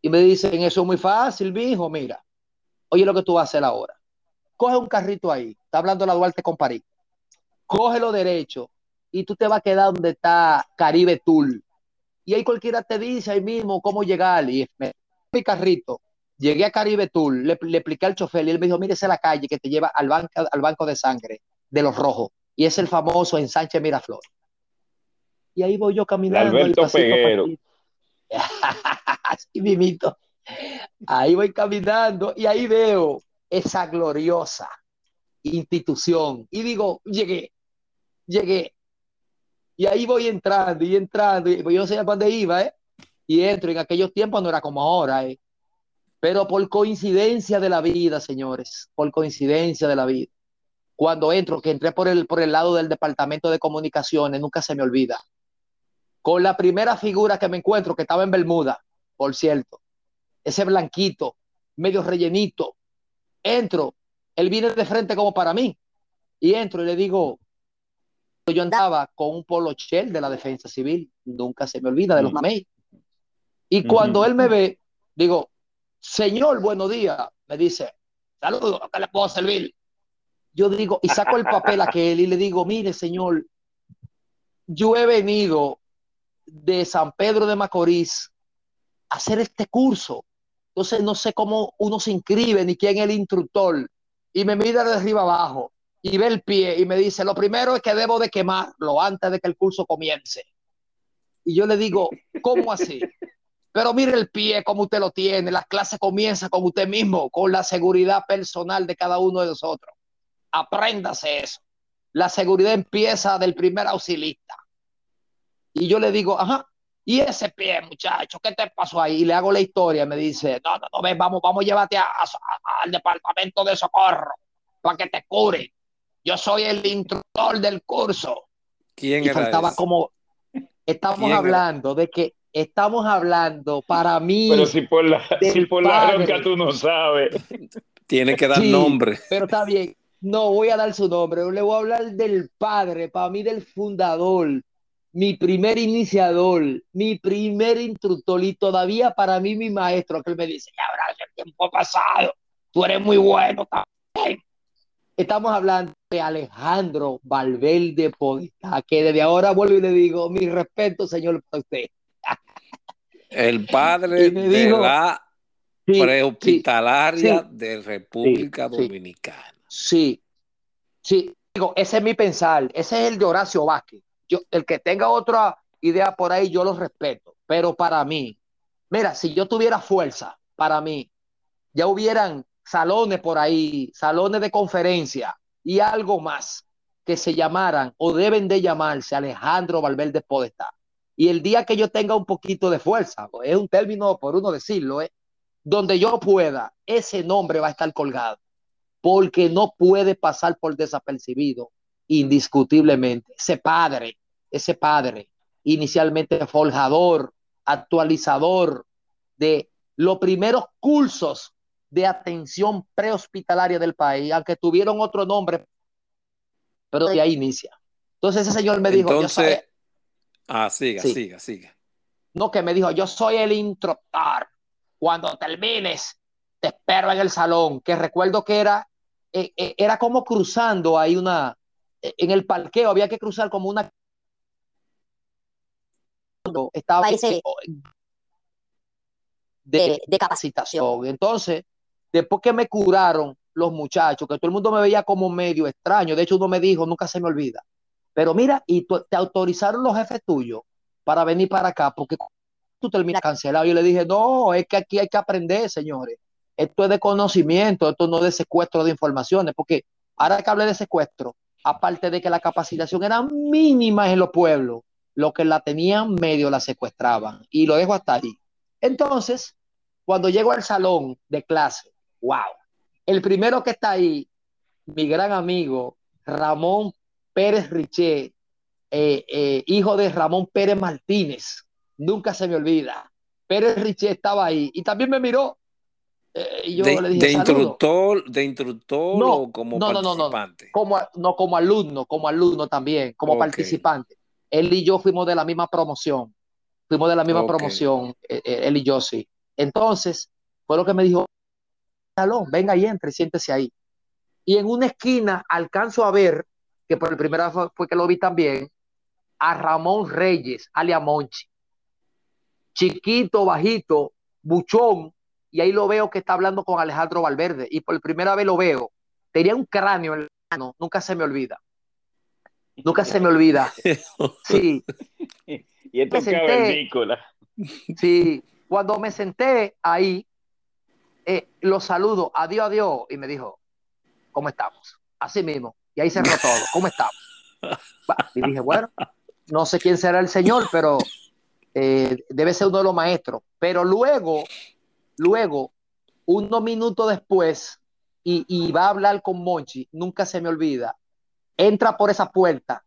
[SPEAKER 3] Y me dicen, eso es muy fácil, hijo, mira, oye lo que tú vas a hacer ahora. Coge un carrito ahí, está hablando la Duarte con París, cógelo derecho y tú te vas a quedar donde está Caribe Tour. Y ahí cualquiera te dice ahí mismo cómo llegar. Y me mi carrito, Llegué a Caribe Tour, le, le expliqué al chofer y él me dijo, mire, esa es la calle que te lleva al, banco, al banco de sangre de los rojos. Y es el famoso ensanche Miraflores. Y ahí voy yo caminando.
[SPEAKER 2] Alberto Peguero. [LAUGHS]
[SPEAKER 3] Así mimito. Ahí voy caminando y ahí veo esa gloriosa institución. Y digo, llegué, llegué. Y ahí voy entrando y entrando. Y yo no sé a dónde iba, ¿eh? Y entro. En aquellos tiempos no era como ahora, ¿eh? Pero por coincidencia de la vida, señores, por coincidencia de la vida, cuando entro, que entré por el, por el lado del departamento de comunicaciones, nunca se me olvida, con la primera figura que me encuentro, que estaba en Bermuda, por cierto, ese blanquito, medio rellenito, entro, él viene de frente como para mí, y entro y le digo, yo andaba con un polo shell de la defensa civil, nunca se me olvida de los mamey. Y cuando él me ve, digo, Señor, buenos días. Me dice, saludos, ¿qué le puedo servir? Yo digo, y saco el papel a aquel y le digo, mire, señor, yo he venido de San Pedro de Macorís a hacer este curso. Entonces no sé cómo uno se inscribe ni quién es el instructor. Y me mira de arriba abajo y ve el pie y me dice, lo primero es que debo de quemarlo antes de que el curso comience. Y yo le digo, ¿cómo así? [LAUGHS] Pero mire el pie como usted lo tiene. La clase comienza con usted mismo, con la seguridad personal de cada uno de nosotros. Apréndase eso. La seguridad empieza del primer auxilista. Y yo le digo, ajá, y ese pie, muchacho, ¿qué te pasó ahí? Y le hago la historia. Me dice, no, no, no, ven, vamos, vamos a llevarte al departamento de socorro para que te cure. Yo soy el instructor del curso.
[SPEAKER 1] ¿Quién
[SPEAKER 3] y faltaba como, estamos hablando de que estamos hablando para mí.
[SPEAKER 2] Pero si por la, si por la tú no sabes.
[SPEAKER 1] Tiene que dar nombre.
[SPEAKER 3] Pero está bien. no voy a dar su nombre, le voy a hablar del padre, para mí del fundador, mi primer iniciador, mi primer instructor y todavía para mí mi maestro, que él me dice, ya habrá el tiempo pasado, tú eres muy bueno también. Estamos hablando de Alejandro Valverde Podestá, que desde ahora vuelvo y le digo, mi respeto, señor, para usted. [LAUGHS]
[SPEAKER 1] El padre de la prehospitalaria de República Dominicana.
[SPEAKER 3] Sí, sí, digo, ese es mi pensar, ese es el de Horacio Vázquez. Yo, el que tenga otra idea por ahí, yo lo respeto, pero para mí, mira, si yo tuviera fuerza, para mí, ya hubieran salones por ahí, salones de conferencia y algo más que se llamaran o deben de llamarse Alejandro Valverde Podestá. Y el día que yo tenga un poquito de fuerza, es un término por uno decirlo, ¿eh? donde yo pueda, ese nombre va a estar colgado, porque no puede pasar por desapercibido, indiscutiblemente. Ese padre, ese padre, inicialmente forjador, actualizador de los primeros cursos de atención prehospitalaria del país, aunque tuvieron otro nombre, pero de ahí inicia. Entonces ese señor me dijo,
[SPEAKER 1] Entonces, ah, siga, siga, siga.
[SPEAKER 3] No, que me dijo, yo soy el instructor. Cuando termines, te espero en el salón, que recuerdo que era, eh, eh, era como cruzando ahí una, en el parqueo había que cruzar como una estaba de, de capacitación. Entonces, Después que me curaron los muchachos, que todo el mundo me veía como medio extraño, de hecho uno me dijo, nunca se me olvida, pero mira, y te autorizaron los jefes tuyos para venir para acá, porque tú terminas cancelado. Yo le dije, no, es que aquí hay que aprender, señores. Esto es de conocimiento, esto no es de secuestro de informaciones, porque ahora que hablé de secuestro, aparte de que la capacitación era mínima en los pueblos, los que la tenían medio la secuestraban. Y lo dejo hasta ahí. Entonces, cuando llego al salón de clase, wow. El primero que está ahí, mi gran amigo Ramón Pérez Riché, eh, eh, hijo de Ramón Pérez Martínez, nunca se me olvida. Pérez Riché estaba ahí y también me miró.
[SPEAKER 1] Eh, y yo de, le dije, de instructor, de instructor
[SPEAKER 3] no,
[SPEAKER 1] o como
[SPEAKER 3] no,
[SPEAKER 1] participante.
[SPEAKER 3] No, no, como, no, como alumno, como alumno también, como okay. participante. Él y yo fuimos de la misma promoción. Fuimos de la misma okay. promoción, él y yo sí. Entonces, fue lo que me dijo, salón, venga y entre, siéntese ahí. Y en una esquina alcanzo a ver, que por el primera vez fue que lo vi también, a Ramón Reyes, alia Monchi. Chiquito, bajito, buchón, y ahí lo veo que está hablando con Alejandro Valverde, y por primera vez lo veo. Tenía un cráneo en la mano, nunca se me olvida. Nunca se me olvida. [LAUGHS] Sí.
[SPEAKER 2] y esto cavernícola.
[SPEAKER 3] Sí, cuando me senté ahí, eh, lo saludo, adiós, adiós, y me dijo, ¿cómo estamos? Así mismo, y ahí cerró todo, ¿cómo estamos? Y dije, bueno, no sé quién será el señor, pero eh, debe ser uno de los maestros. Pero luego, luego, unos minutos después, y, y va a hablar con Monchi, nunca se me olvida, entra por esa puerta,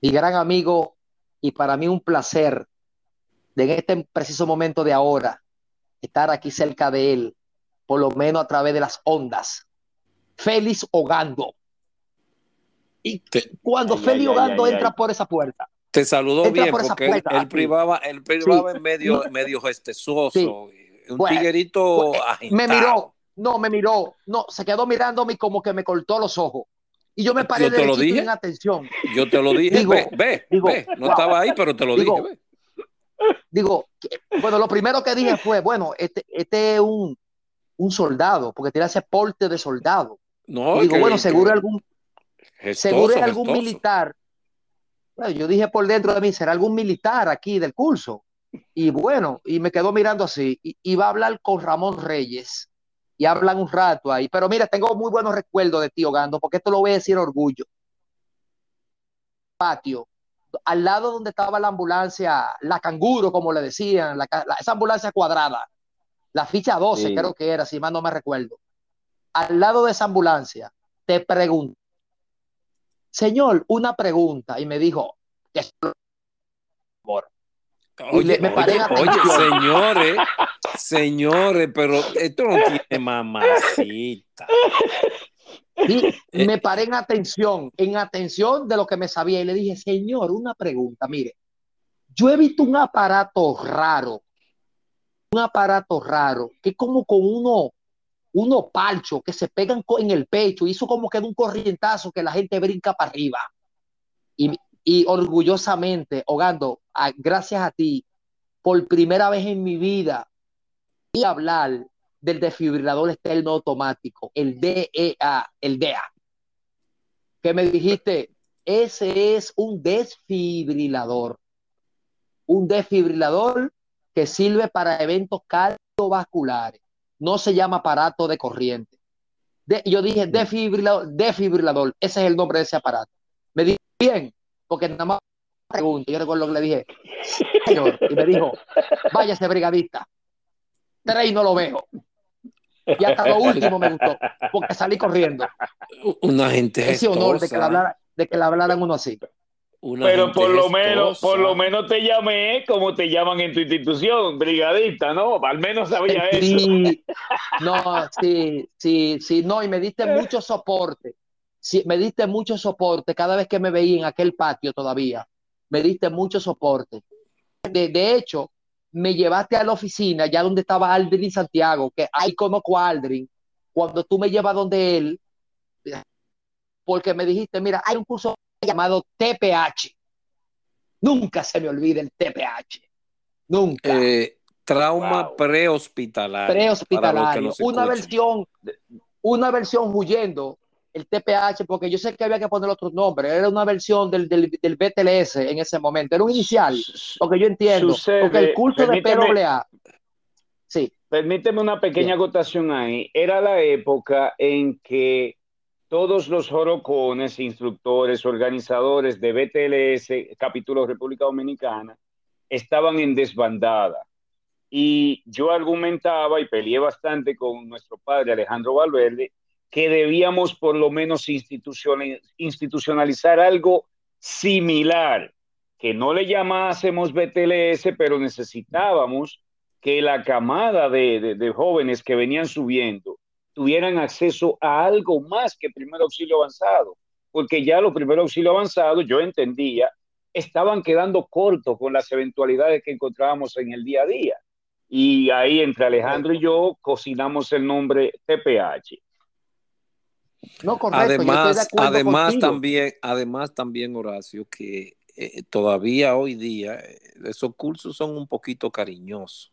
[SPEAKER 3] mi gran amigo, y para mí un placer, de en este preciso momento de ahora, estar aquí cerca de él, por lo menos a través de las ondas. Félix Ogando. Y cuando ay, Félix ay, Ogando ay, entra por esa puerta.
[SPEAKER 1] Te saludó entra bien porque él, él, privaba, él privaba sí. en medio, medio. Sí. Un bueno, tiguerito
[SPEAKER 3] pues, Me miró, no, me miró, no, se quedó mirándome como que me cortó los ojos. Y yo me paré
[SPEAKER 1] yo te lo dije.
[SPEAKER 3] en atención.
[SPEAKER 1] Yo te lo dije, digo, ve, ve,
[SPEAKER 3] digo,
[SPEAKER 1] ve. no wow. estaba ahí, pero te lo
[SPEAKER 3] digo,
[SPEAKER 1] dije, ve.
[SPEAKER 3] Digo, bueno, lo primero que dije fue, bueno, este, este es un, un soldado, porque tiene ese porte de soldado.
[SPEAKER 1] No,
[SPEAKER 3] digo,
[SPEAKER 1] que,
[SPEAKER 3] bueno,
[SPEAKER 1] que
[SPEAKER 3] seguro algún,
[SPEAKER 1] gestoso,
[SPEAKER 3] seguro es algún
[SPEAKER 1] gestoso.
[SPEAKER 3] militar. Bueno, yo dije por dentro de mí, será algún militar aquí del curso. Y bueno, y me quedó mirando así, y, y va a hablar con Ramón Reyes, y hablan un rato ahí. Pero mira, tengo muy buenos recuerdos de tío Gando, porque esto lo voy a decir orgullo. Patio, al lado donde estaba la ambulancia, la canguro, como le decían, la, la, esa ambulancia cuadrada, la ficha 12, sí. creo que era, si mal no me recuerdo. Al lado de esa ambulancia, te pregunto, señor, una pregunta, y me dijo, por
[SPEAKER 1] Oye, me oye, oye, señores, [LAUGHS] señores, pero esto no tiene mamacita.
[SPEAKER 3] Eh, me paré en atención, en atención de lo que me sabía. Y le dije, señor, una pregunta, mire, yo he visto un aparato raro, un aparato raro, que es como con uno, uno palcho que se pegan en el pecho, hizo como que de un corrientazo que la gente brinca para arriba. Y, y orgullosamente, Hogando, gracias a ti, por primera vez en mi vida, y hablar del desfibrilador externo automático, el DEA, el DEA, que me dijiste, ese es un desfibrilador, un desfibrilador que sirve para eventos cardiovasculares, no se llama aparato de corriente. yo dije desfibrilador, ese es el nombre de ese aparato. Me dije, bien, porque nada más pregunto, yo recuerdo que le dije, señor, y me dijo, váyase brigadista, tres no lo veo. Y hasta lo último me gustó, porque salí corriendo.
[SPEAKER 1] Una gente
[SPEAKER 3] Ese honor de que, le hablara, de que le hablaran uno así.
[SPEAKER 2] Pero por lo menos, por lo menos te llamé como te llaman en tu institución, brigadista, ¿no? Al menos sabía
[SPEAKER 3] sí, [LAUGHS] No, sí, sí, sí, no, y me diste mucho soporte. Sí, me diste mucho soporte cada vez que me veía en aquel patio todavía. Me diste mucho soporte. De, de hecho, me llevaste a la oficina, ya donde estaba Aldrin y Santiago, que ahí conozco a Aldrin, cuando tú me llevas donde él, porque me dijiste, mira, hay un curso llamado TPH. Nunca se me olvide el TPH. Nunca.
[SPEAKER 1] Eh, trauma prehospitalario.
[SPEAKER 3] Prehospitalario. Una versión, una versión huyendo el TPH, porque yo sé que había que poner otro nombre, era una versión del, del, del BTLS en ese momento, era un inicial, porque yo entiendo, porque el curso de PWA, sí.
[SPEAKER 2] Permíteme una pequeña acotación ahí, era la época en que todos los jorocones, instructores, organizadores de BTLS, capítulo República Dominicana, estaban en desbandada. Y yo argumentaba y peleé bastante con nuestro padre Alejandro Valverde que debíamos por lo menos institucionalizar algo similar, que no le llamásemos BTLS, pero necesitábamos que la camada de, jóvenes que venían subiendo tuvieran acceso a algo más que primer auxilio avanzado, porque ya los primeros auxilio avanzados, yo entendía, estaban quedando cortos con las eventualidades que encontrábamos en el día a día. Y ahí entre Alejandro y yo cocinamos el nombre TPH.
[SPEAKER 1] No, correcto. Además, además también, además también, Horacio, que eh, todavía hoy día eh, esos cursos son un poquito cariñosos.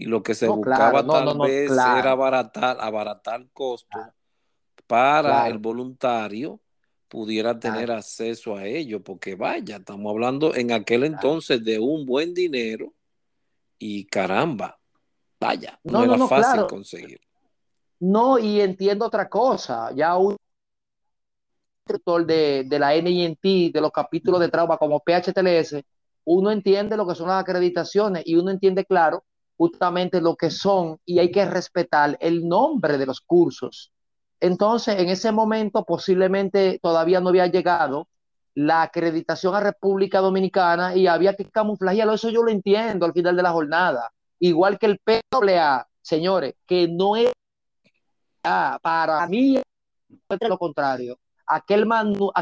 [SPEAKER 1] Y lo que se buscaba tal vez era abaratar, abaratar costos para el voluntario pudiera tener acceso a ello, porque vaya, estamos hablando en aquel entonces de un buen dinero y caramba, vaya, no, era fácil conseguir.
[SPEAKER 3] No, y entiendo otra cosa. Ya un instructor de, de la NINT, de los capítulos de trauma como PHTLS, uno entiende lo que son las acreditaciones y uno entiende, claro, justamente lo que son y hay que respetar el nombre de los cursos. Entonces, en ese momento posiblemente todavía no había llegado la acreditación a República Dominicana y había que camuflajearlo. Eso yo lo entiendo al final de la jornada. Igual que el PWA, señores, que no es para mí lo contrario. Aquel manual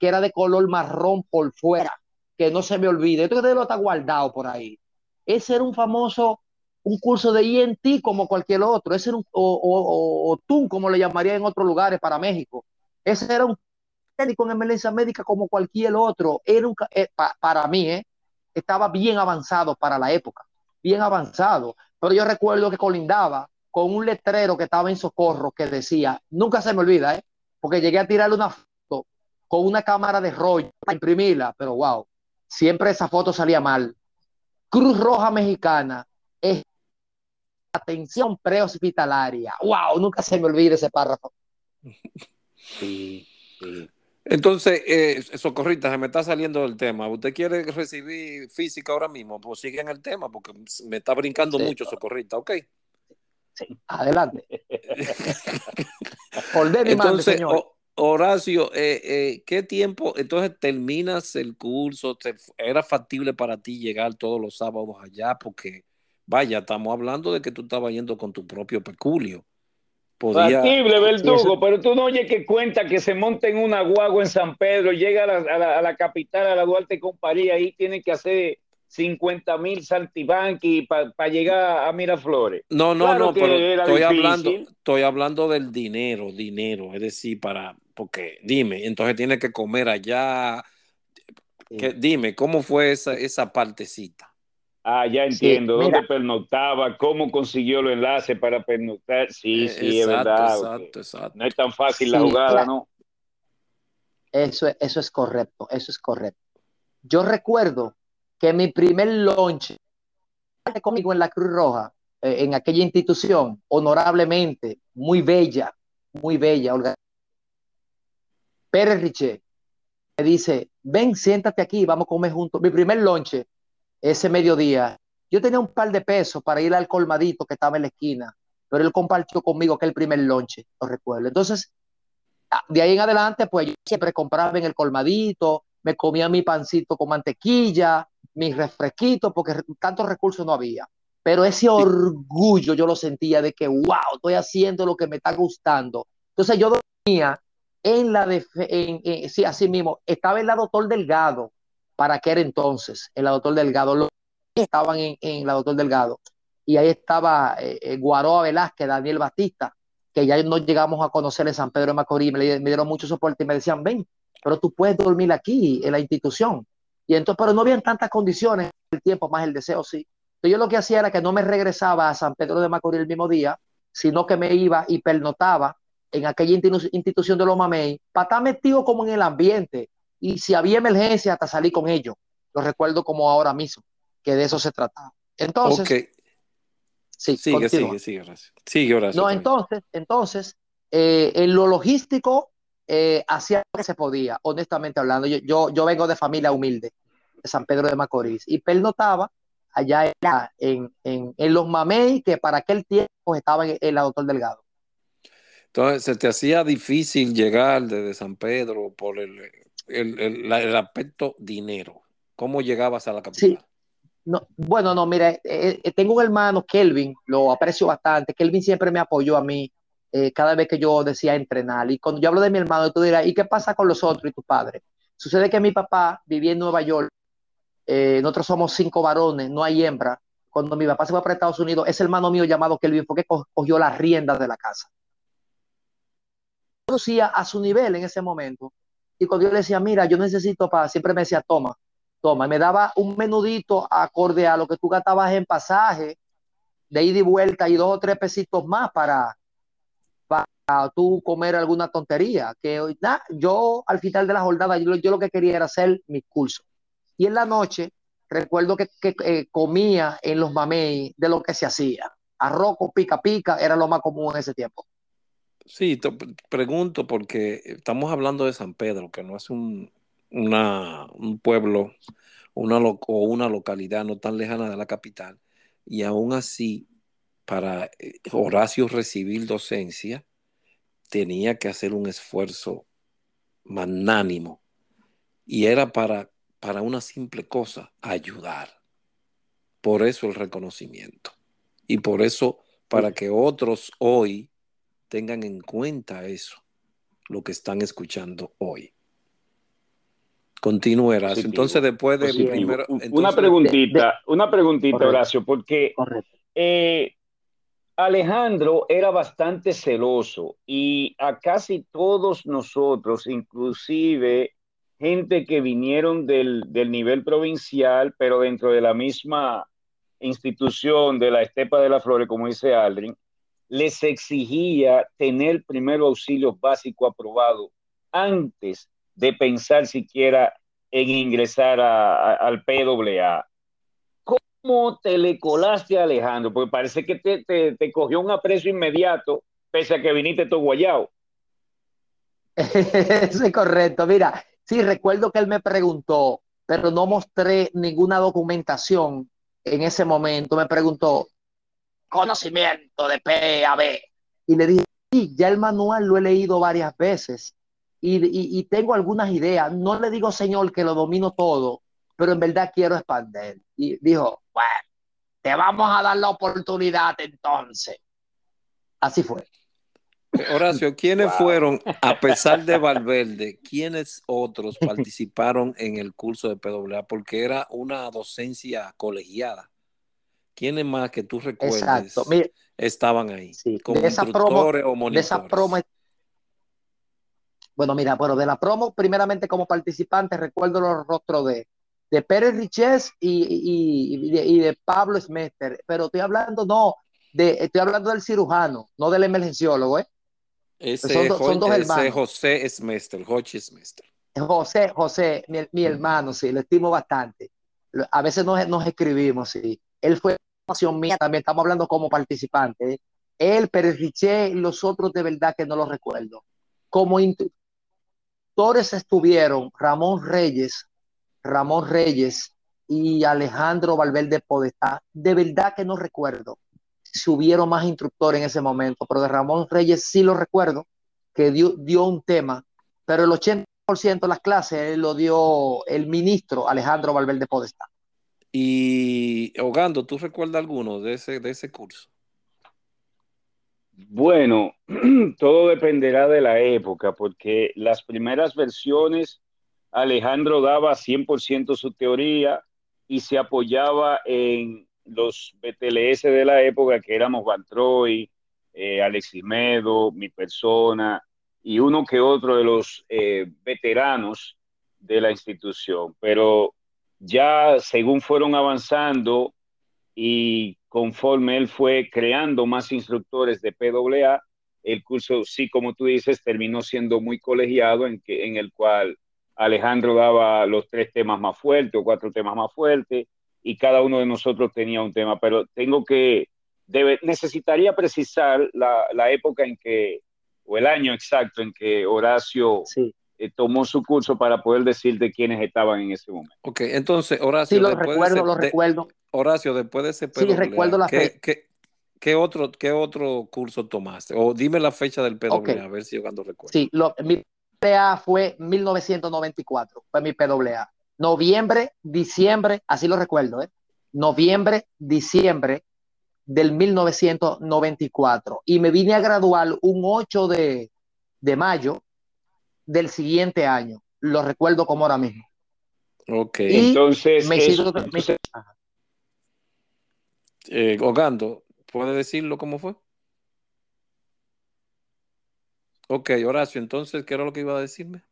[SPEAKER 3] que era de color marrón por fuera, que no se me olvide, esto que lo está guardado por ahí. Ese era un famoso, un curso de INT como cualquier otro, ese era un, o, o, TUN, como le llamaría en otros lugares para México. Ese era un técnico en emergencia médica como cualquier otro. Era un, eh, para mí, eh, estaba bien avanzado para la época, bien avanzado. Pero yo recuerdo que colindaba con un letrero que estaba en socorro que decía, nunca se me olvida, ¿eh? porque llegué a tirarle una foto con una cámara de rollo para imprimirla, pero wow, siempre esa foto salía mal. Cruz Roja Mexicana es atención prehospitalaria. Wow, nunca se me olvida ese párrafo. [LAUGHS]
[SPEAKER 1] Sí, Entonces, eh, socorrita, se me está saliendo del tema. ¿Usted quiere recibir física ahora mismo? Pues sigue en el tema, porque me está brincando mucho, socorrita, ¿ok?
[SPEAKER 3] adelante. [LAUGHS]
[SPEAKER 1] entonces, Horacio, eh, eh, ¿qué tiempo? Entonces terminas el curso, ¿era factible para ti llegar todos los sábados allá? Porque, vaya, estamos hablando de que tú estabas yendo con tu propio peculio.
[SPEAKER 2] podía... Factible, verdugo, pero tú no oyes que cuenta que se monta en una guagua en San Pedro, llega a la, capital, a la Duarte con París, ahí tiene que hacer 50 mil saltibanqui para llegar a Miraflores.
[SPEAKER 1] No, no, no, pero estoy hablando, estoy hablando del dinero, dinero, es decir, para, porque dime, entonces tiene que comer allá. dime, ¿cómo fue esa, esa partecita?
[SPEAKER 2] Ah, ya entiendo. ¿Dónde pernoctaba? ¿Cómo consiguió los enlaces para pernoctar? Sí, eh, sí, es verdad. Exacto, exacto. No es tan fácil la jugada, ¿no?
[SPEAKER 3] Eso, eso es correcto, eso es correcto. Yo recuerdo que mi primer lunch conmigo en la Cruz Roja, eh, en aquella institución, honorablemente, muy bella, muy bella, Olga. Pérez Riché me dice, ven, siéntate aquí, vamos a comer juntos. Mi primer lonche ese mediodía, yo tenía un par de pesos para ir al colmadito que estaba en la esquina, pero él compartió conmigo que el primer lonche, lo recuerdo. Entonces, ah, de ahí en adelante, pues yo siempre compraba en el colmadito, me comía mi pancito con mantequilla, mis refresquitos, porque tantos recursos no había. Pero ese orgullo yo lo sentía de que, wow, estoy haciendo lo que me está gustando. Entonces yo dormía en la de, en, sí, así mismo, estaba en la doctor Delgado, para aquel entonces, en la doctor Delgado, los estaban en, la doctor Delgado, y ahí estaba eh, eh, Guaroa Velázquez, Daniel Batista, que ya no llegamos a conocer en San Pedro de Macorís, me, dieron mucho soporte y me decían, ven, pero tú puedes dormir aquí, en la institución. Y entonces, pero no habían tantas condiciones, el tiempo más el deseo, sí. Entonces yo lo que hacía era que no me regresaba a San Pedro de Macorís el mismo día, sino que me iba y pernotaba en aquella institución de los mamey, para estar metido como en el ambiente, y si había emergencia, hasta salí con ellos. Lo recuerdo como ahora mismo, que de eso se trataba. Entonces,
[SPEAKER 1] sí, sigue, sigue, sigue, sigue,
[SPEAKER 3] No, entonces, entonces, eh, en lo logístico, eh, hacía lo que se podía, honestamente hablando. Yo, yo, vengo de familia humilde, de San Pedro de Macorís, y notaba allá en, en, en, los mamey, que para aquel tiempo estaba en, la Doctor Delgado.
[SPEAKER 1] Entonces, ¿se te hacía difícil llegar desde San Pedro por el, el, aspecto dinero. ¿Cómo llegabas a la capital?
[SPEAKER 3] No, bueno, no, mira, eh, eh, tengo un hermano, Kelvin, lo aprecio bastante. Kelvin siempre me apoyó a mí eh, cada vez que yo decía entrenar. Y cuando yo hablo de mi hermano, tú dirás, ¿y qué pasa con los otros y tu padre? Sucede que mi papá vivía en Nueva York. nosotros somos cinco varones, no hay hembra. Cuando mi papá se fue para Estados Unidos, ese hermano mío llamado Kelvin fue que cogió las riendas de la casa. Producía a su nivel en ese momento y cuando yo le decía, mira, yo necesito para, siempre me decía, toma, toma, y me daba un menudito acorde a lo que tú gastabas en pasaje, de ida y vuelta, y dos o tres pesitos más para tú comer alguna tontería. Que yo al final de la jornada, yo, lo que quería era hacer mi curso. Y en la noche, recuerdo que, que eh, comía en los mamey de lo que se hacía. Arroz con pica pica era lo más común en ese tiempo.
[SPEAKER 1] Sí, te pregunto porque estamos hablando de San Pedro, que no es un, una, un pueblo una o una localidad no tan lejana de la capital, y aún así, para eh, Horacio recibir docencia, tenía que hacer un esfuerzo magnánimo, y era para, para una simple cosa, ayudar. Por eso el reconocimiento, y por eso para que otros hoy tengan en cuenta eso, lo que están escuchando hoy. Continúe, Horacio. Entonces, después de
[SPEAKER 2] primero. una preguntita, una preguntita, Horacio, porque eh, Alejandro era bastante celoso y a casi todos nosotros, inclusive gente que vinieron del, del nivel provincial, pero dentro de la misma institución de la Estepa de la Flores, como dice Aldrin, les exigía tener primero auxilio básico aprobado antes de pensar siquiera en ingresar al PWA. ¿Cómo te le colaste a Alejandro? Porque parece que te, cogió un aprecio inmediato, pese a que viniste todo guayao. [LAUGHS]
[SPEAKER 3] Eso es correcto. Mira, sí, recuerdo que él me preguntó, pero no mostré ninguna documentación en ese momento. Me preguntó, conocimiento de P a B. Y le dije, sí, ya el manual lo he leído varias veces y, tengo algunas ideas. No le digo, señor, que lo domino todo, pero en verdad quiero expandir. Y dijo, bueno, te vamos a dar la oportunidad entonces. Así fue.
[SPEAKER 1] Horacio, ¿quiénes fueron, a pesar de [LAUGHS] Valverde, quiénes otros participaron en el curso de PWA? Porque era una docencia colegiada. ¿Quiénes más que tú recuerdes estaban ahí?
[SPEAKER 3] Como de promo, o De esa promo, bueno, mira, bueno, de la promo, primeramente como participante, recuerdo los rostros de, de Pérez Riches y, y, de, Pablo Smester, pero estoy hablando, no, de, estoy hablando del cirujano, no del emergenciólogo, ¿eh?
[SPEAKER 1] Ese, son, dos hermanos. José Smester, José Smester.
[SPEAKER 3] José, José, mi, hermano, sí, lo estimo bastante. A veces nos, nos escribimos, sí. Él fue mía, también estamos hablando como participante. ¿eh? Él, Pérez Riché y los otros de verdad que no los recuerdo. Como instructores estuvieron Ramón Reyes, Ramón Reyes y Alejandro Valverde Podestá. De verdad que no recuerdo si hubieron más instructores en ese momento, pero de Ramón Reyes sí lo recuerdo, que dio, dio un tema, pero el 80% de las clases lo dio el ministro Alejandro Valverde Podestá.
[SPEAKER 1] Y Ogando, ¿tú recuerdas alguno de ese, de ese curso?
[SPEAKER 2] Bueno, [CLEARS THROAT] todo dependerá de la época, porque las primeras versiones Alejandro daba 100% su teoría y se apoyaba en los BTLS de la época, que éramos Van Troy, eh, Alexis Medo, mi persona y uno que otro de los eh, veteranos de la institución. Pero ya según fueron avanzando y conforme él fue creando más instructores de PWA, el curso, sí, como tú dices, terminó siendo muy colegiado en, que, en el cual Alejandro daba los tres temas más fuertes o cuatro temas más fuertes y cada uno de nosotros tenía un tema, pero tengo que, debe, necesitaría precisar la, la, época en que, o el año exacto en que Horacio eh, tomó su curso para poder decirte quiénes estaban en ese momento.
[SPEAKER 1] Ok, entonces Horacio.
[SPEAKER 3] Sí, lo recuerdo, lo recuerdo.
[SPEAKER 1] Horacio, después de ese
[SPEAKER 3] PWA, Sí, recuerdo la
[SPEAKER 1] ¿qué, qué, qué, otro, ¿qué otro curso tomaste? O dime la fecha del PWA, a ver si yo cuando recuerdo.
[SPEAKER 3] Sí, lo, mi Fue 1994, fue mi PWA. Noviembre, diciembre, así lo recuerdo, ¿eh? Noviembre, diciembre del 1994. Y me vine a graduar un 8 de, de mayo del siguiente año. Lo recuerdo como ahora mismo.
[SPEAKER 1] Ok.
[SPEAKER 2] entonces,
[SPEAKER 1] me eh, Ogando, ¿puede decirlo cómo fue? Ok, Horacio, entonces, ¿qué era lo que iba a decirme?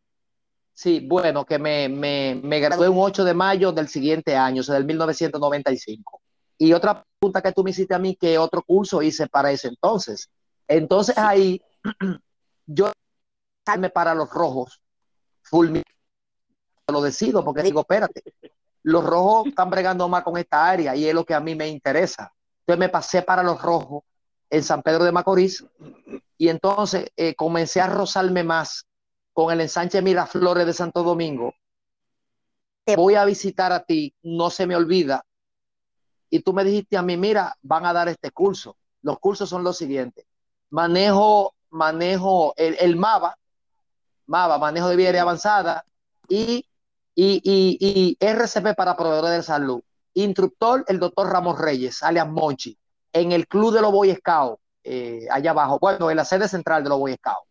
[SPEAKER 3] Sí, bueno, que me, me, me gradué un 8 de mayo del siguiente año, o sea, del 1995. Y otra pregunta que tú me hiciste a mí, ¿qué otro curso hice para ese entonces? Entonces ahí [CLEARS THROAT] yo para los rojos, lo decido porque digo, espérate, los rojos están bregando más con esta área y es lo que a mí me interesa. Entonces me pasé para los rojos en San Pedro de Macorís y entonces eh, comencé a rozarme más con el ensanche Miraflores de Santo Domingo. Te voy a visitar a ti, no se me olvida. Y tú me dijiste a mí, mira, van a dar este curso. Los cursos son los siguientes. Manejo, manejo el, el MAVA, MAVA, manejo de vía avanzada, y, y, RCP para proveedores de salud. Instructor, el doctor Ramos Reyes, alias Monchi, en el club de los Boy Scouts, eh, allá abajo, bueno, en la sede central de los Boy Scouts.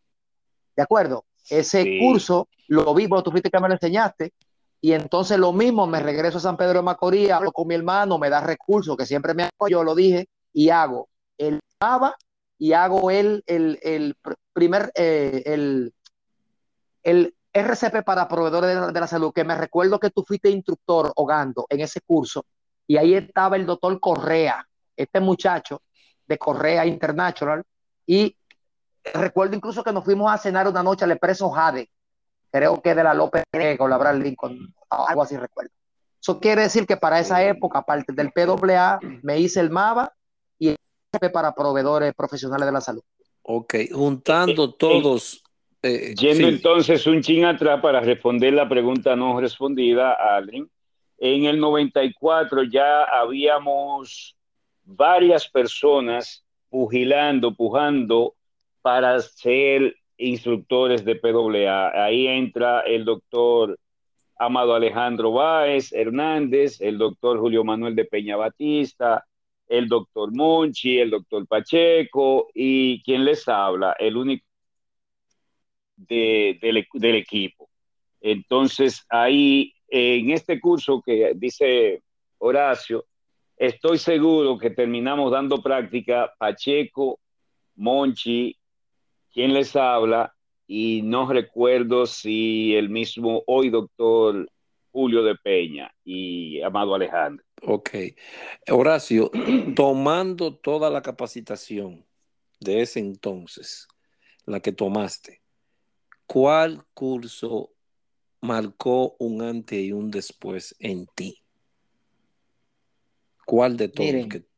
[SPEAKER 3] ¿De acuerdo? Ese curso lo vi, bueno, tú fuiste que me lo enseñaste, y entonces lo mismo, me regreso a San Pedro de Macorís, hablo con mi hermano, me da recursos, que siempre me apoyo, lo dije, y hago el MAVA y hago el, el, primer, eh, el, el RCP para proveedores de, la salud, que me recuerdo que tú fuiste instructor hogando en ese curso, y ahí estaba el doctor Correa, este muchacho de Correa International, y recuerdo incluso que nos fuimos a cenar una noche al expreso Jade, creo que de la López o la Abraham Lincoln, algo así recuerdo. Eso quiere decir que para esa época, aparte del PWA, me hice el MAVA y el para proveedores profesionales de la salud.
[SPEAKER 1] Ok, juntando todos
[SPEAKER 2] eh, Yendo entonces un ching atrás para responder la pregunta no respondida, Allen. En el 94 ya habíamos varias personas pugilando, pujando para ser instructores de PWA. Ahí entra el doctor Amado Alejandro Báez Hernández, el doctor Julio Manuel de Peña Batista, el doctor Monchi, el doctor Pacheco y quien les habla, el único del, del equipo. Entonces, ahí, en este curso que dice Horacio, estoy seguro que terminamos dando práctica Pacheco, Monchi, quien les habla, y no recuerdo si el mismo hoy doctor Julio de Peña y Amado Alejandro.
[SPEAKER 1] Ok. Horacio, [CLEARS THROAT] tomando toda la capacitación de ese entonces, la que tomaste, ¿cuál curso marcó un antes y un después en ti? ¿Cuál de todos?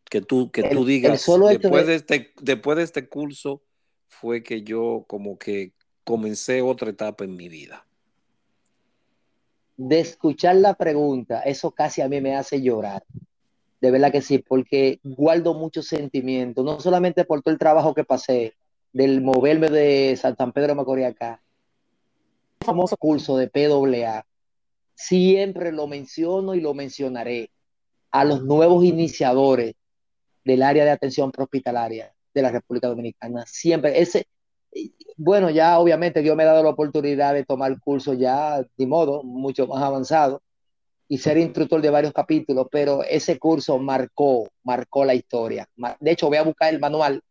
[SPEAKER 1] que, tú, que tú digas, después, de... este, después de este curso fue que yo como que comencé otra etapa en mi vida.
[SPEAKER 3] De escuchar la pregunta, eso casi a mí me hace llorar. De verdad que sí, porque guardo muchos sentimientos, no solamente por todo el trabajo que pasé, del moverme de San Pedro de Macorís acá, el famoso curso de PWA, siempre lo menciono y lo mencionaré a los nuevos iniciadores del área de atención prehospitalaria de la República Dominicana. Siempre, ese, bueno, ya obviamente Dios me ha dado la oportunidad de tomar el curso ya de modo mucho más avanzado y ser instructor de varios capítulos, pero ese curso marcó, marcó la historia. De hecho, voy a buscar el manual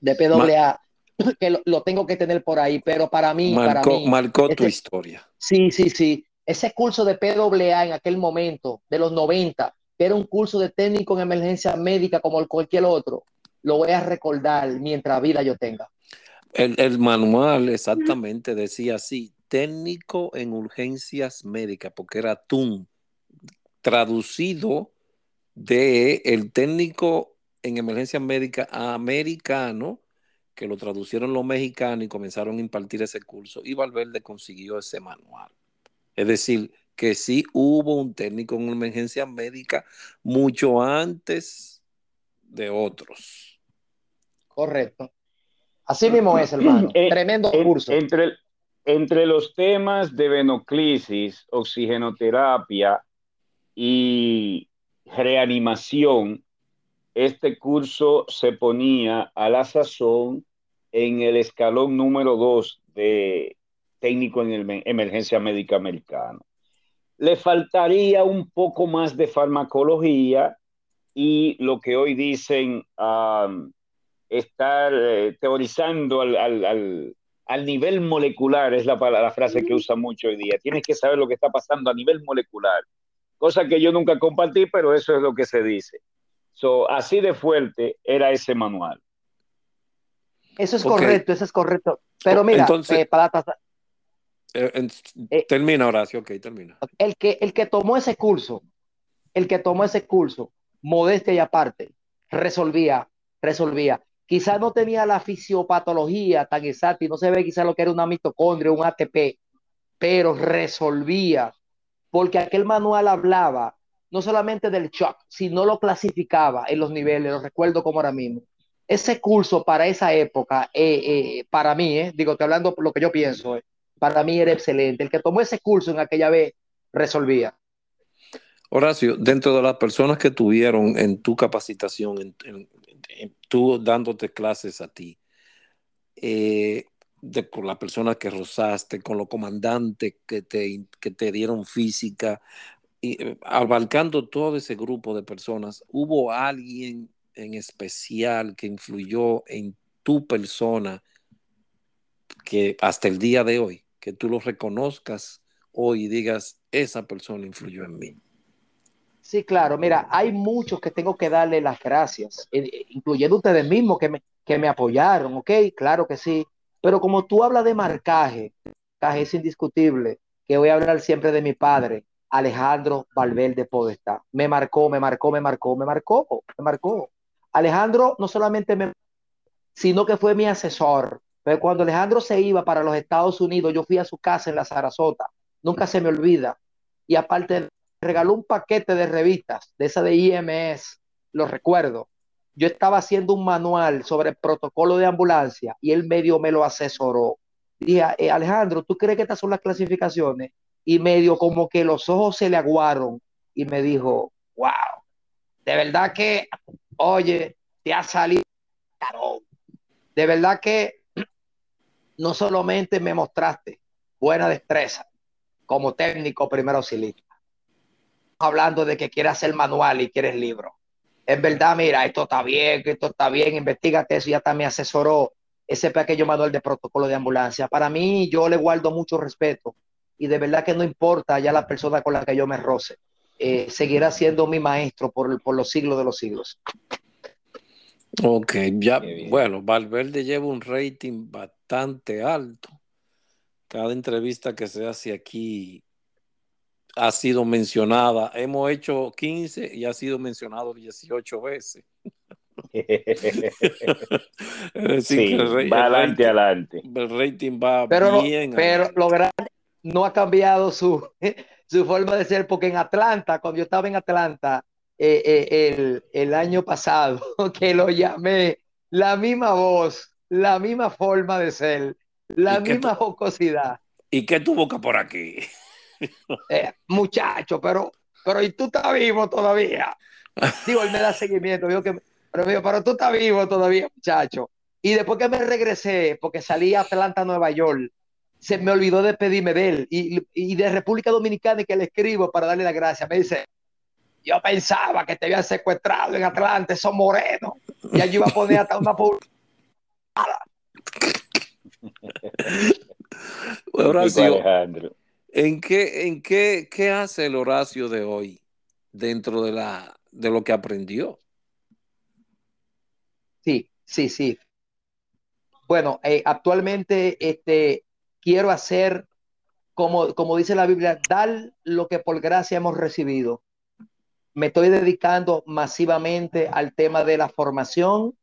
[SPEAKER 3] de PWA, [COUGHS] que lo, tengo que tener por ahí, pero para mí...
[SPEAKER 1] Marcó,
[SPEAKER 3] para mí,
[SPEAKER 1] marcó tu historia.
[SPEAKER 3] Sí, sí, sí. Ese curso de PWA en aquel momento, de los 90, que era un curso de técnico en emergencia médica como cualquier otro, lo voy a recordar mientras vida yo tenga.
[SPEAKER 1] El, manual exactamente decía así, técnico en urgencias médicas, porque era TUN, traducido de el técnico en emergencias médicas americano, que lo traducieron los mexicanos y comenzaron a impartir ese curso, y Valverde consiguió ese manual. Es decir, que sí hubo un técnico en emergencia médica mucho antes de otros.
[SPEAKER 3] Correcto. Así mismo es, [CLEARS THROAT] hermano. Eh, Tremendo curso.
[SPEAKER 2] Entre, entre los temas de venoclisis, oxigenoterapia y reanimación, este curso se ponía a la sazón en el escalón número dos de técnico en emergencia médica americano le faltaría un poco más de farmacología y lo que hoy dicen estar eh, teorizando al, nivel molecular, es la, la frase que usa mucho hoy día. Tienes que saber lo que está pasando a nivel molecular, cosa que yo nunca compartí, pero eso es lo que se dice. So, así de fuerte era ese manual.
[SPEAKER 3] Eso es correcto, eso es correcto. Pero mira, Entonces, eh, para,
[SPEAKER 1] eh, eh, termina, Horacio, ok, termina.
[SPEAKER 3] El que, el que tomó ese curso, el que tomó ese curso, modestia y aparte, resolvía, resolvía. Quizás no tenía la fisiopatología tan exacta y no se ve quizás lo que era una mitocondria, un ATP, pero resolvía, porque aquel manual hablaba no solamente del shock, sino lo clasificaba en los niveles, lo recuerdo como ahora mismo. Ese curso para esa época, eh, para mí, digo, estoy hablando por lo que yo pienso, para mí era excelente. El que tomó ese curso en aquella vez resolvía.
[SPEAKER 1] Horacio, dentro de las personas que tuvieron en tu capacitación, en, tú dándote clases a ti, eh, con las personas que rozaste, con los comandantes que te, que te dieron física, y, eh, abarcando todo ese grupo de personas, ¿hubo alguien en especial que influyó en tu persona que hasta el día de hoy? Tú lo reconozcas hoy y digas, esa persona influyó en mí.
[SPEAKER 3] Sí, claro, mira, hay muchos que tengo que darle las gracias, eh, incluyendo ustedes mismos que me, que me apoyaron, ¿ok? Claro que sí, pero como tú hablas de marcaje, marcaje es indiscutible, que voy a hablar siempre de mi padre, Alejandro Valverde Podestá. Me marcó, me marcó, me marcó, me marcó, me marcó. Alejandro no solamente me, sino que fue mi asesor, cuando Alejandro se iba para los Estados Unidos, yo fui a su casa en la Sarasota, nunca se me olvida. Y aparte, regaló un paquete de revistas, de esa de IMS, lo recuerdo. Yo estaba haciendo un manual sobre el protocolo de ambulancia y él medio me lo asesoró. Dije, eh, Alejandro, ¿tú crees que estas son las clasificaciones? Y medio como que los ojos se le aguaron y me dijo, wow, de verdad que oye, te ha salido. De verdad que no solamente me mostraste buena destreza como técnico primero auxilista, hablando de que quieres hacer manual y quieres libro. Es verdad, mira, esto está bien, esto está bien, investigate eso, ya también asesoró ese pequeño manual de protocolo de ambulancia. Para mí, yo le guardo mucho respeto y de verdad que no importa ya la persona con la que yo me roce, eh, seguirá siendo mi maestro por, por los siglos de los siglos.
[SPEAKER 1] Ok, ya, bueno, Valverde lleva un rating bastante alto. Cada entrevista que se hace aquí ha sido mencionada. Hemos hecho 15 y ha sido mencionado 18 veces. [LAUGHS]
[SPEAKER 2] sí, va adelante, adelante.
[SPEAKER 1] El rating va
[SPEAKER 3] pero,
[SPEAKER 1] bien.
[SPEAKER 3] Pero lo grande no ha cambiado su, [LAUGHS] su forma de ser, porque en Atlanta, cuando yo estaba en Atlanta, eh, eh, el, el, año pasado, [LAUGHS] que lo llamé, la misma voz, la misma forma de ser, la misma jocosidad.
[SPEAKER 1] ¿Y qué tu boca por aquí? [LAUGHS]
[SPEAKER 3] Eh, muchacho, pero, pero ¿y tú estás vivo todavía? Digo, él me da seguimiento, que, pero, pero tú estás vivo todavía, muchacho. Y después que me regresé, porque salí a Atlanta, Nueva York, se me olvidó de pedirme de él. Y, y de República Dominicana que le escribo para darle la gracia, me dice, yo pensaba que te habían secuestrado en Atlanta, son morenos. Y allí iba a poner hasta una [LAUGHS]
[SPEAKER 1] Horacio, ¿en, qué, en qué, qué hace el Horacio de hoy dentro de, la, de lo que aprendió?
[SPEAKER 3] Sí, sí, sí. Bueno, eh, actualmente este, quiero hacer, como, como dice la Biblia, dar lo que por gracia hemos recibido me estoy dedicando masivamente al tema de la formación,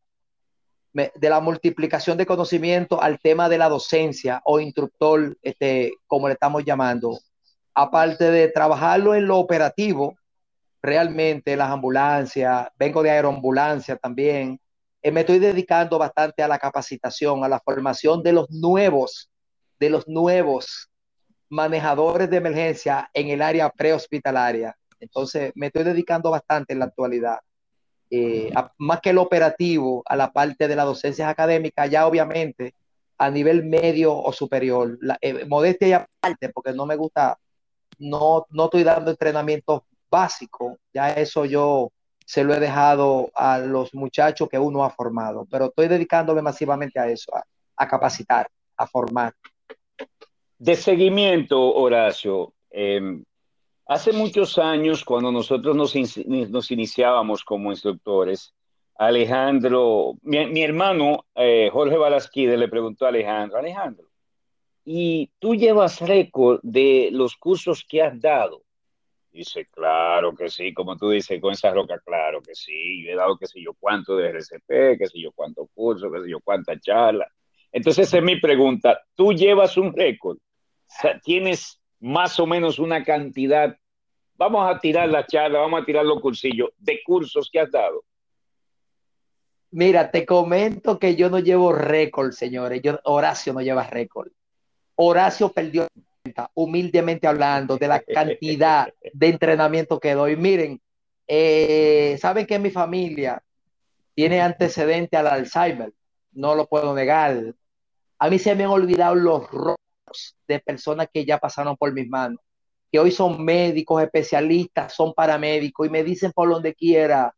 [SPEAKER 3] de la multiplicación de conocimiento, al tema de la docencia o instructor, este, como le estamos llamando. Aparte de trabajarlo en lo operativo, realmente las ambulancias, vengo de aeroambulancia también, eh, me estoy dedicando bastante a la capacitación, a la formación de los nuevos, de los nuevos manejadores de emergencia en el área prehospitalaria entonces, me estoy dedicando bastante en la actualidad, eh, más que el operativo, a la parte de las docencias académicas, ya obviamente a nivel medio o superior. La, eh, modestia y aparte, porque no me gusta, no, no estoy dando entrenamiento básico, ya eso yo se lo he dejado a los muchachos que uno ha formado, pero estoy dedicándome masivamente a eso, a, capacitar, a formar.
[SPEAKER 2] De seguimiento, Horacio, em, Hace muchos años, cuando nosotros nos, iniciábamos como instructores, Alejandro, mi, hermano eh, Jorge Balasquide le preguntó a Alejandro, Alejandro, ¿y tú llevas récord de los cursos que has dado? Dice, claro que sí, como tú dices, con esa roca, claro que sí, yo he dado qué sé yo cuánto de RCP, qué sé yo cuánto curso, qué sé yo cuánta charla. Entonces es mi pregunta, ¿tú llevas un récord? ¿Tienes más o menos una cantidad, vamos a tirar la charla, vamos a tirar los cursillos de cursos que has dado.
[SPEAKER 3] Mira, te comento que yo no llevo récord, señores. Yo, Horacio no lleva récord. Horacio perdió humildemente hablando de la cantidad de entrenamiento que doy. Miren, eh, saben que mi familia tiene antecedente al Alzheimer, no lo puedo negar. A mí se me han olvidado los de personas que ya pasaron por mis manos, que hoy son médicos, especialistas, son paramédicos y me dicen por donde quiera,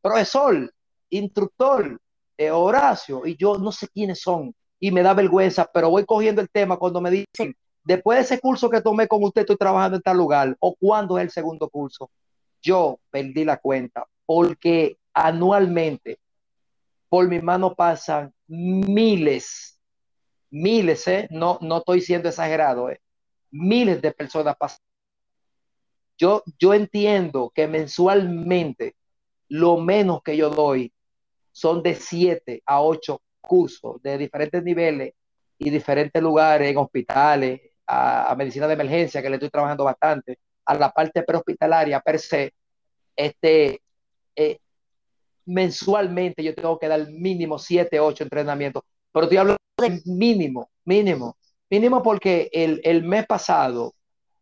[SPEAKER 3] profesor, instructor, eh, Horacio, y yo no sé quiénes son y me da vergüenza, pero voy cogiendo el tema cuando me dicen, después de ese curso que tomé con usted, estoy trabajando en tal lugar, o cuándo es el segundo curso. Yo perdí la cuenta porque anualmente por mi mano pasan miles miles, ¿eh? no, no estoy siendo exagerado, ¿eh? miles de personas pasan. Yo, yo entiendo que mensualmente lo menos que yo doy son de 7 a 8 cursos de diferentes niveles y diferentes lugares, en hospitales, a, medicina de emergencia, que le estoy trabajando bastante, a la parte prehospitalaria per se, este, eh, mensualmente yo tengo que dar mínimo 7, 8 entrenamientos, pero estoy hablando mínimo, mínimo, mínimo porque el, el mes pasado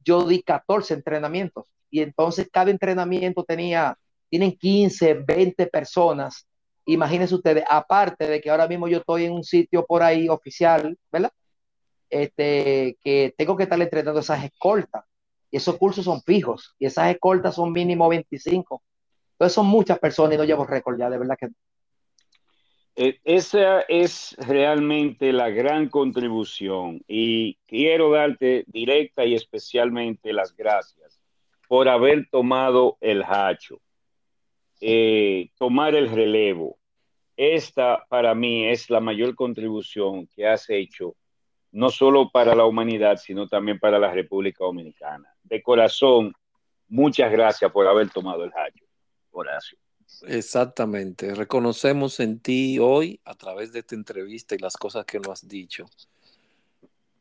[SPEAKER 3] yo di 14 entrenamientos y entonces cada entrenamiento tenía tienen 15, 20 personas. Imagínense ustedes, aparte de que ahora mismo yo estoy en un sitio por ahí oficial, ¿verdad? Este, que tengo que estar entrenando esas escoltas. Y esos cursos son fijos. Y esas escoltas son mínimo 25. Entonces son muchas personas y no llevo récord ya, de verdad que
[SPEAKER 2] eh, esa es realmente la gran contribución y quiero darte directa y especialmente las gracias por haber tomado el hacho, eh, tomar el relevo. Esta para mí es la mayor contribución que has hecho, no solo para la humanidad, sino también para la República Dominicana. De corazón, muchas gracias por haber tomado el hacho, Horacio.
[SPEAKER 1] Exactamente. Reconocemos en ti hoy, a través de esta entrevista y las cosas que nos has dicho,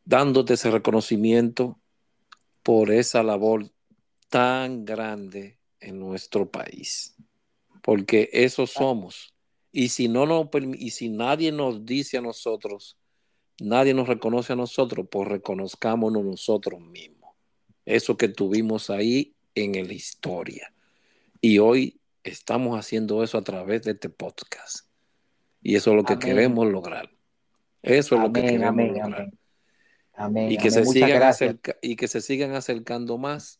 [SPEAKER 1] dándote ese reconocimiento por esa labor tan grande en nuestro país. Porque eso somos. Y si, no nos, y si nadie nos dice a nosotros, nadie nos reconoce a nosotros, pues reconozcámonos nosotros mismos. Eso que tuvimos ahí en la historia. Y hoy estamos haciendo eso a través de este podcast. Y eso es lo que queremos lograr. Eso es lo que queremos lograr. y, que se sigan y que se sigan acercando más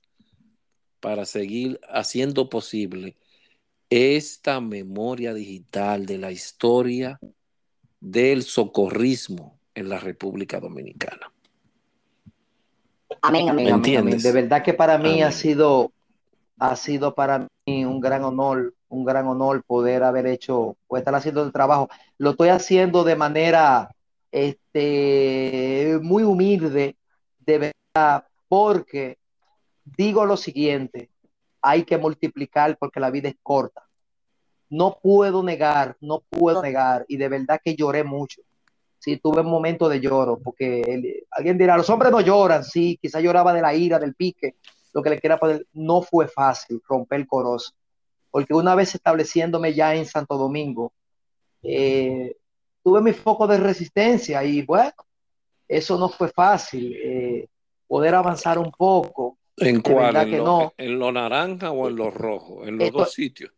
[SPEAKER 1] para seguir haciendo posible esta memoria digital de la historia del socorrismo en la República Dominicana.
[SPEAKER 3] Amén, amén, amén, De verdad que para mí ha sido ha sido para mí un gran honor, un gran honor poder haber hecho o estar haciendo el trabajo. Lo estoy haciendo de manera este, muy humilde, de verdad, porque digo lo siguiente, hay que multiplicar porque la vida es corta. No puedo negar, no puedo negar, y de verdad que lloré mucho. Sí, tuve un momento de lloro, porque alguien dirá, los hombres no lloran, sí, quizá lloraba de la ira, del pique, lo que le quiera poner, no fue fácil romper el corozo, porque una vez estableciéndome ya en Santo Domingo, eh, tuve mi foco de resistencia y bueno, eso no fue fácil, eh, poder avanzar un poco.
[SPEAKER 1] ¿En cuál? ¿En, que lo, no. ¿En lo naranja o en lo rojo? En los dos sitios.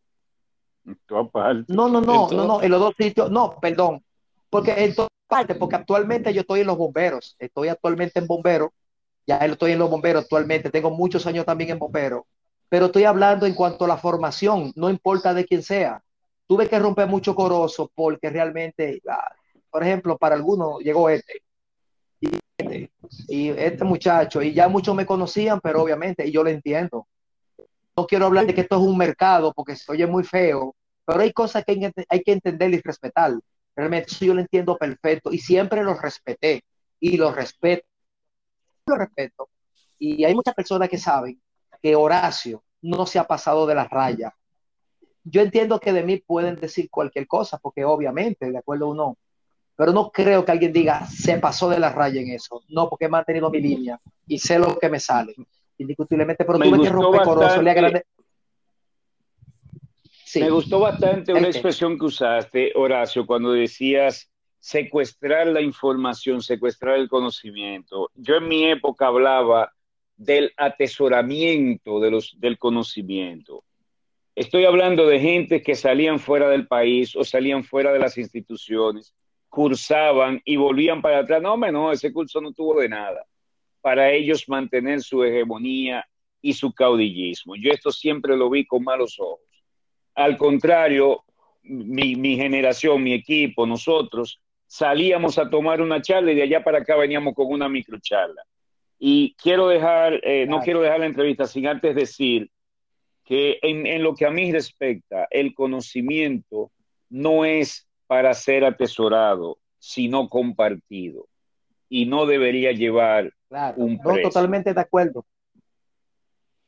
[SPEAKER 3] No, no, no, no, no, en los dos sitios, no, perdón, porque en todas partes, porque actualmente yo estoy en los bomberos, estoy actualmente en bomberos ya estoy en los bomberos actualmente, tengo muchos años también en bomberos, pero estoy hablando en cuanto a la formación, no importa de quién sea. Tuve que romper mucho corozo porque realmente, ah, por ejemplo, para algunos llegó este y este, y este muchacho, y ya muchos me conocían, pero obviamente, y yo lo entiendo. No quiero hablar de que esto es un mercado porque se oye muy feo, pero hay cosas que hay que entender y respetar. Realmente yo lo entiendo perfecto y siempre lo respeté y lo respeto respeto. Y hay muchas personas que saben que Horacio no se ha pasado de la raya. Yo entiendo que de mí pueden decir cualquier cosa, porque obviamente, de acuerdo o no, pero no creo que alguien diga se pasó de la raya en eso. No, porque he mantenido mi línea y sé lo que me sale. Indiscutiblemente, pero tuve que romper corozo. Le
[SPEAKER 2] Me gustó bastante una expresión que usaste, Horacio, cuando decías secuestrar la información, secuestrar el conocimiento. Yo en mi época hablaba del atesoramiento del conocimiento. Estoy hablando de gente que salían fuera del país o salían fuera de las instituciones, cursaban y volvían para atrás. No, no, ese curso no tuvo de nada. Para ellos mantener su hegemonía y su caudillismo. Yo esto siempre lo vi con malos ojos. Al contrario, mi generación, mi equipo, nosotros salíamos a tomar una charla y de allá para acá veníamos con una microcharla. Y quiero dejar, eh, no quiero dejar la entrevista sin antes decir que en, en, lo que a mí respecta, el conocimiento no es para ser atesorado, sino compartido. Y no debería llevar un precio.
[SPEAKER 3] totalmente de acuerdo.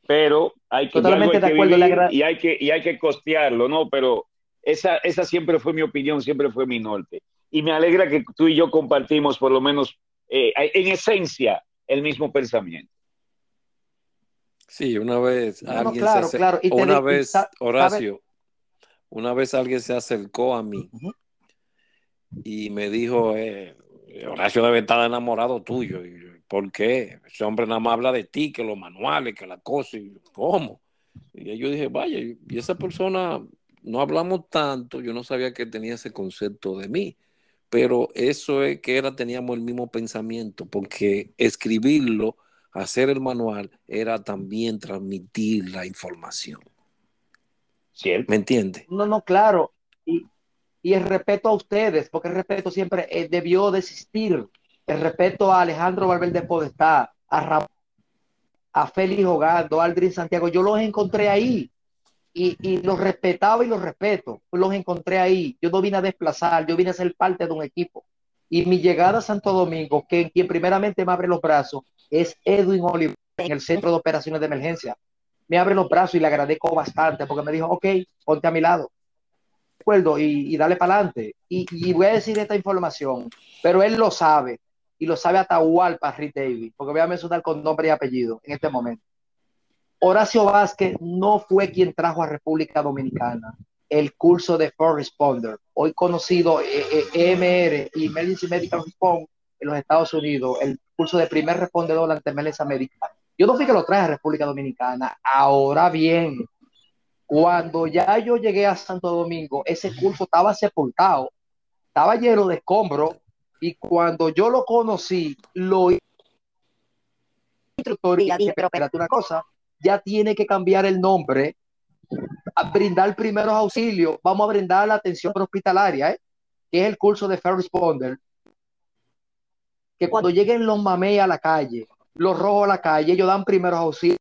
[SPEAKER 2] Pero hay que, totalmente de acuerdo, y hay que y hay que costearlo, ¿no? Pero esa, esa siempre fue mi opinión, siempre fue mi norte y me alegra que tú y yo compartimos por lo menos eh, en esencia el mismo pensamiento.
[SPEAKER 1] Sí, una vez alguien se una vez Horacio, una vez alguien se acercó a mí y me dijo, eh, Horacio debe estar enamorado tuyo. ¿Por qué? Ese hombre nada más habla de ti, que los manuales, que la cosa. Y, ¿Cómo? Y yo dije, vaya, y esa persona, no hablamos tanto, yo no sabía que tenía ese concepto de mí, pero eso es que era, teníamos el mismo pensamiento, porque escribirlo, hacer el manual, era también transmitir la información.
[SPEAKER 3] ¿Cierto?
[SPEAKER 1] ¿Me entiende?
[SPEAKER 3] No, no, claro. Y, y el respeto a ustedes, porque el respeto siempre eh, debió de existir. El respeto a Alejandro Valverde Podestá, a Ramón, a Félix Hogando, a Aldrin Santiago, yo los encontré ahí y, los respetaba y los respeto. Los encontré ahí. Yo no vine a desplazar, yo vine a ser parte de un equipo. Y mi llegada a Santo Domingo, que quien primeramente me abre los brazos, es Edwin Oliver en el Centro de Operaciones de Emergencia. Me abre los brazos y le agradezco bastante porque me dijo, ok, ponte a mi lado. Recuerdo y, dale para adelante. Y, y, voy a decir esta información, pero él lo sabe y lo sabe Atahualpa Rick David, porque voy a mencionar con nombre y apellido en este momento. Horacio Vázquez no fue quien trajo a República Dominicana el curso de First Responder, hoy conocido eh, eh, EMR y Emergency Medical Response en los Estados Unidos, el curso de primer respondedor ante emergencia médica. Yo no fui que lo traje a República Dominicana. Ahora bien, cuando ya yo llegué a Santo Domingo, ese curso estaba sepultado, estaba lleno de escombros, y cuando yo lo conocí, lo instructor y dije, pero espérate una cosa, ya tiene que cambiar el nombre a brindar primeros auxilios, vamos a brindar la atención hospitalaria, ¿eh? que es el curso de First Responder, que cuando lleguen los mamey a la calle, los rojos a la calle, ellos dan primeros auxilios.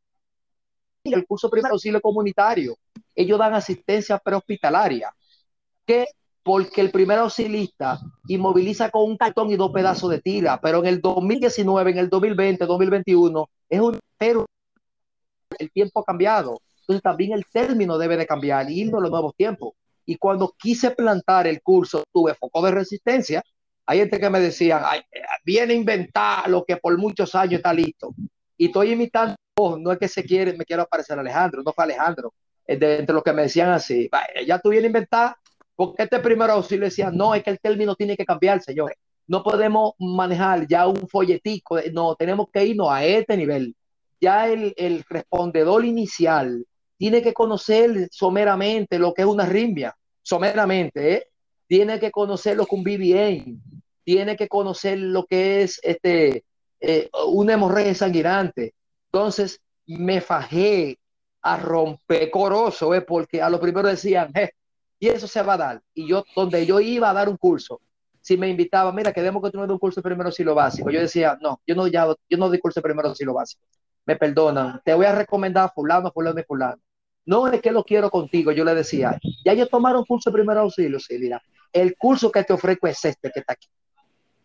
[SPEAKER 3] El curso de primer auxilio comunitario, ellos dan asistencia prehospitalaria, que porque el primer auxilista inmoviliza con un cartón y dos pedazos de tira, pero en el 2019, en el 2020, 2021, es un el tiempo ha cambiado. Entonces también el término debe de cambiar y ir a los nuevos tiempos. Y cuando quise plantar el curso, tuve foco de resistencia. Hay gente que me decía, viene a inventar lo que por muchos años está listo. Y estoy imitando, no es que se quiere, me quiero aparecer Alejandro, no fue Alejandro, de, entre los que me decían así, ya tú vienes a inventar, porque este primer auxilio decía, no, es que el término tiene que cambiar, señores. No podemos manejar ya un folletico, no, tenemos que irnos a este nivel ya el, respondedor inicial tiene que conocer someramente lo que es una rimbia, someramente, ¿eh? tiene que conocer lo que un BBN, tiene que conocer lo que es este, eh, una hemorragia sanguinante. Entonces me fajé a romper coroso, ¿eh? porque a lo primero decían, eh, y eso se va a dar. Y yo, donde yo iba a dar un curso, si me invitaba, mira, queremos que tú me des un curso de primero lo básico, yo decía, no, yo no, ya, yo no doy curso de primero lo básico me perdonan, te voy a recomendar a fulano, fulano y fulano. No es que lo quiero contigo, yo le decía, ya yo tomaron curso de primer auxilio, sí, mira, el curso que te ofrezco es este que está aquí,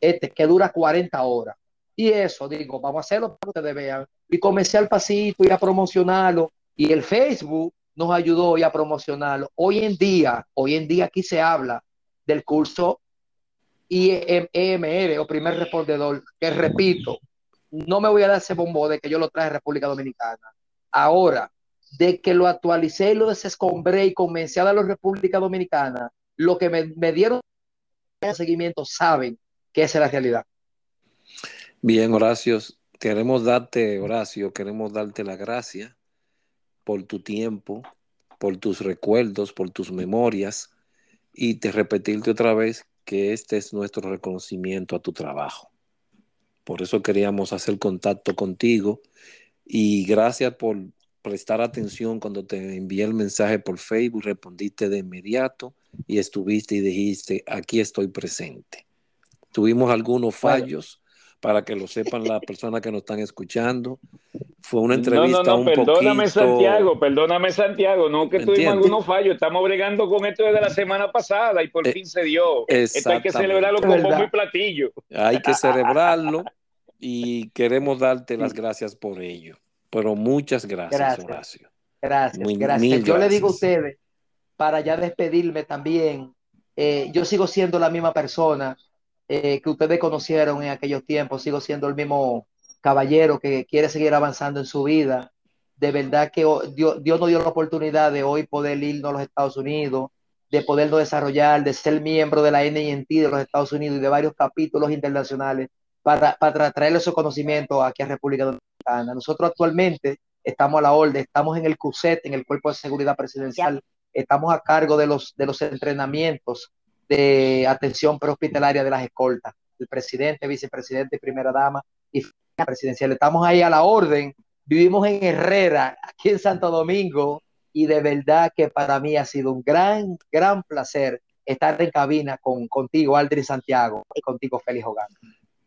[SPEAKER 3] este que dura 40 horas. Y eso, digo, vamos a hacerlo para que ustedes vean. Y comencé al pasito y a promocionarlo. Y el Facebook nos ayudó y a promocionarlo. Hoy en día, hoy en día aquí se habla del curso IEMR o primer respondedor, que repito, no me voy a dar ese bombo de que yo lo traje a República Dominicana. Ahora, de que lo actualicé y lo desescombré y comencé a la República Dominicana, lo que me, me dieron seguimiento saben que esa es la realidad.
[SPEAKER 1] Bien, Horacio, queremos darte, Horacio, queremos darte la gracia por tu tiempo, por tus recuerdos, por tus memorias y te repetirte otra vez que este es nuestro reconocimiento a tu trabajo. Por eso queríamos hacer contacto contigo y gracias por prestar atención cuando te envié el mensaje por Facebook, respondiste de inmediato y estuviste y dijiste, aquí estoy presente. Tuvimos algunos fallos para que lo sepan las personas que nos están escuchando. Fue una entrevista no, no, no,
[SPEAKER 2] perdóname Santiago, perdóname Santiago, no que tuvimos algunos fallos, estamos bregando con esto desde la semana pasada y por eh, fin se dio. Esto hay que celebrarlo con bombo y platillo.
[SPEAKER 1] Hay que celebrarlo y queremos darte las gracias por ello. Pero muchas gracias, gracias. Horacio.
[SPEAKER 3] Gracias, gracias. Yo le digo a ustedes, para ya despedirme también, eh, yo sigo siendo la misma persona eh, que ustedes conocieron en aquellos tiempos, sigo siendo el mismo caballero que quiere seguir avanzando en su vida. De verdad que Dios, Dios nos dio la oportunidad de hoy poder irnos a los Estados Unidos, de podernos desarrollar, de ser miembro de la NINT de los Estados Unidos y de varios capítulos internacionales para, para traerle esos conocimientos aquí a República Dominicana. Nosotros actualmente estamos a la orden, estamos en el CUSET, en el Cuerpo de Seguridad Presidencial, estamos a cargo de los, de los entrenamientos de atención prehospitalaria de las escoltas, el presidente, vicepresidente, primera dama y presidencial. Estamos ahí a la orden, vivimos en Herrera, aquí en Santo Domingo, y de verdad que para mí ha sido un gran, gran placer estar en cabina con, contigo, Aldrin Santiago, y contigo, Félix Hogan.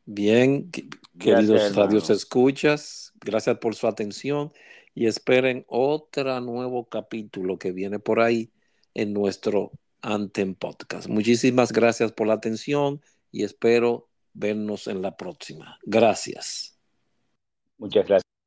[SPEAKER 1] Bien, queridos radios escuchas, gracias por su atención y esperen otro nuevo capítulo que viene por ahí en nuestro Antem Podcast. Muchísimas gracias por la atención y espero vernos en la próxima. Gracias.
[SPEAKER 2] Muchas gracias.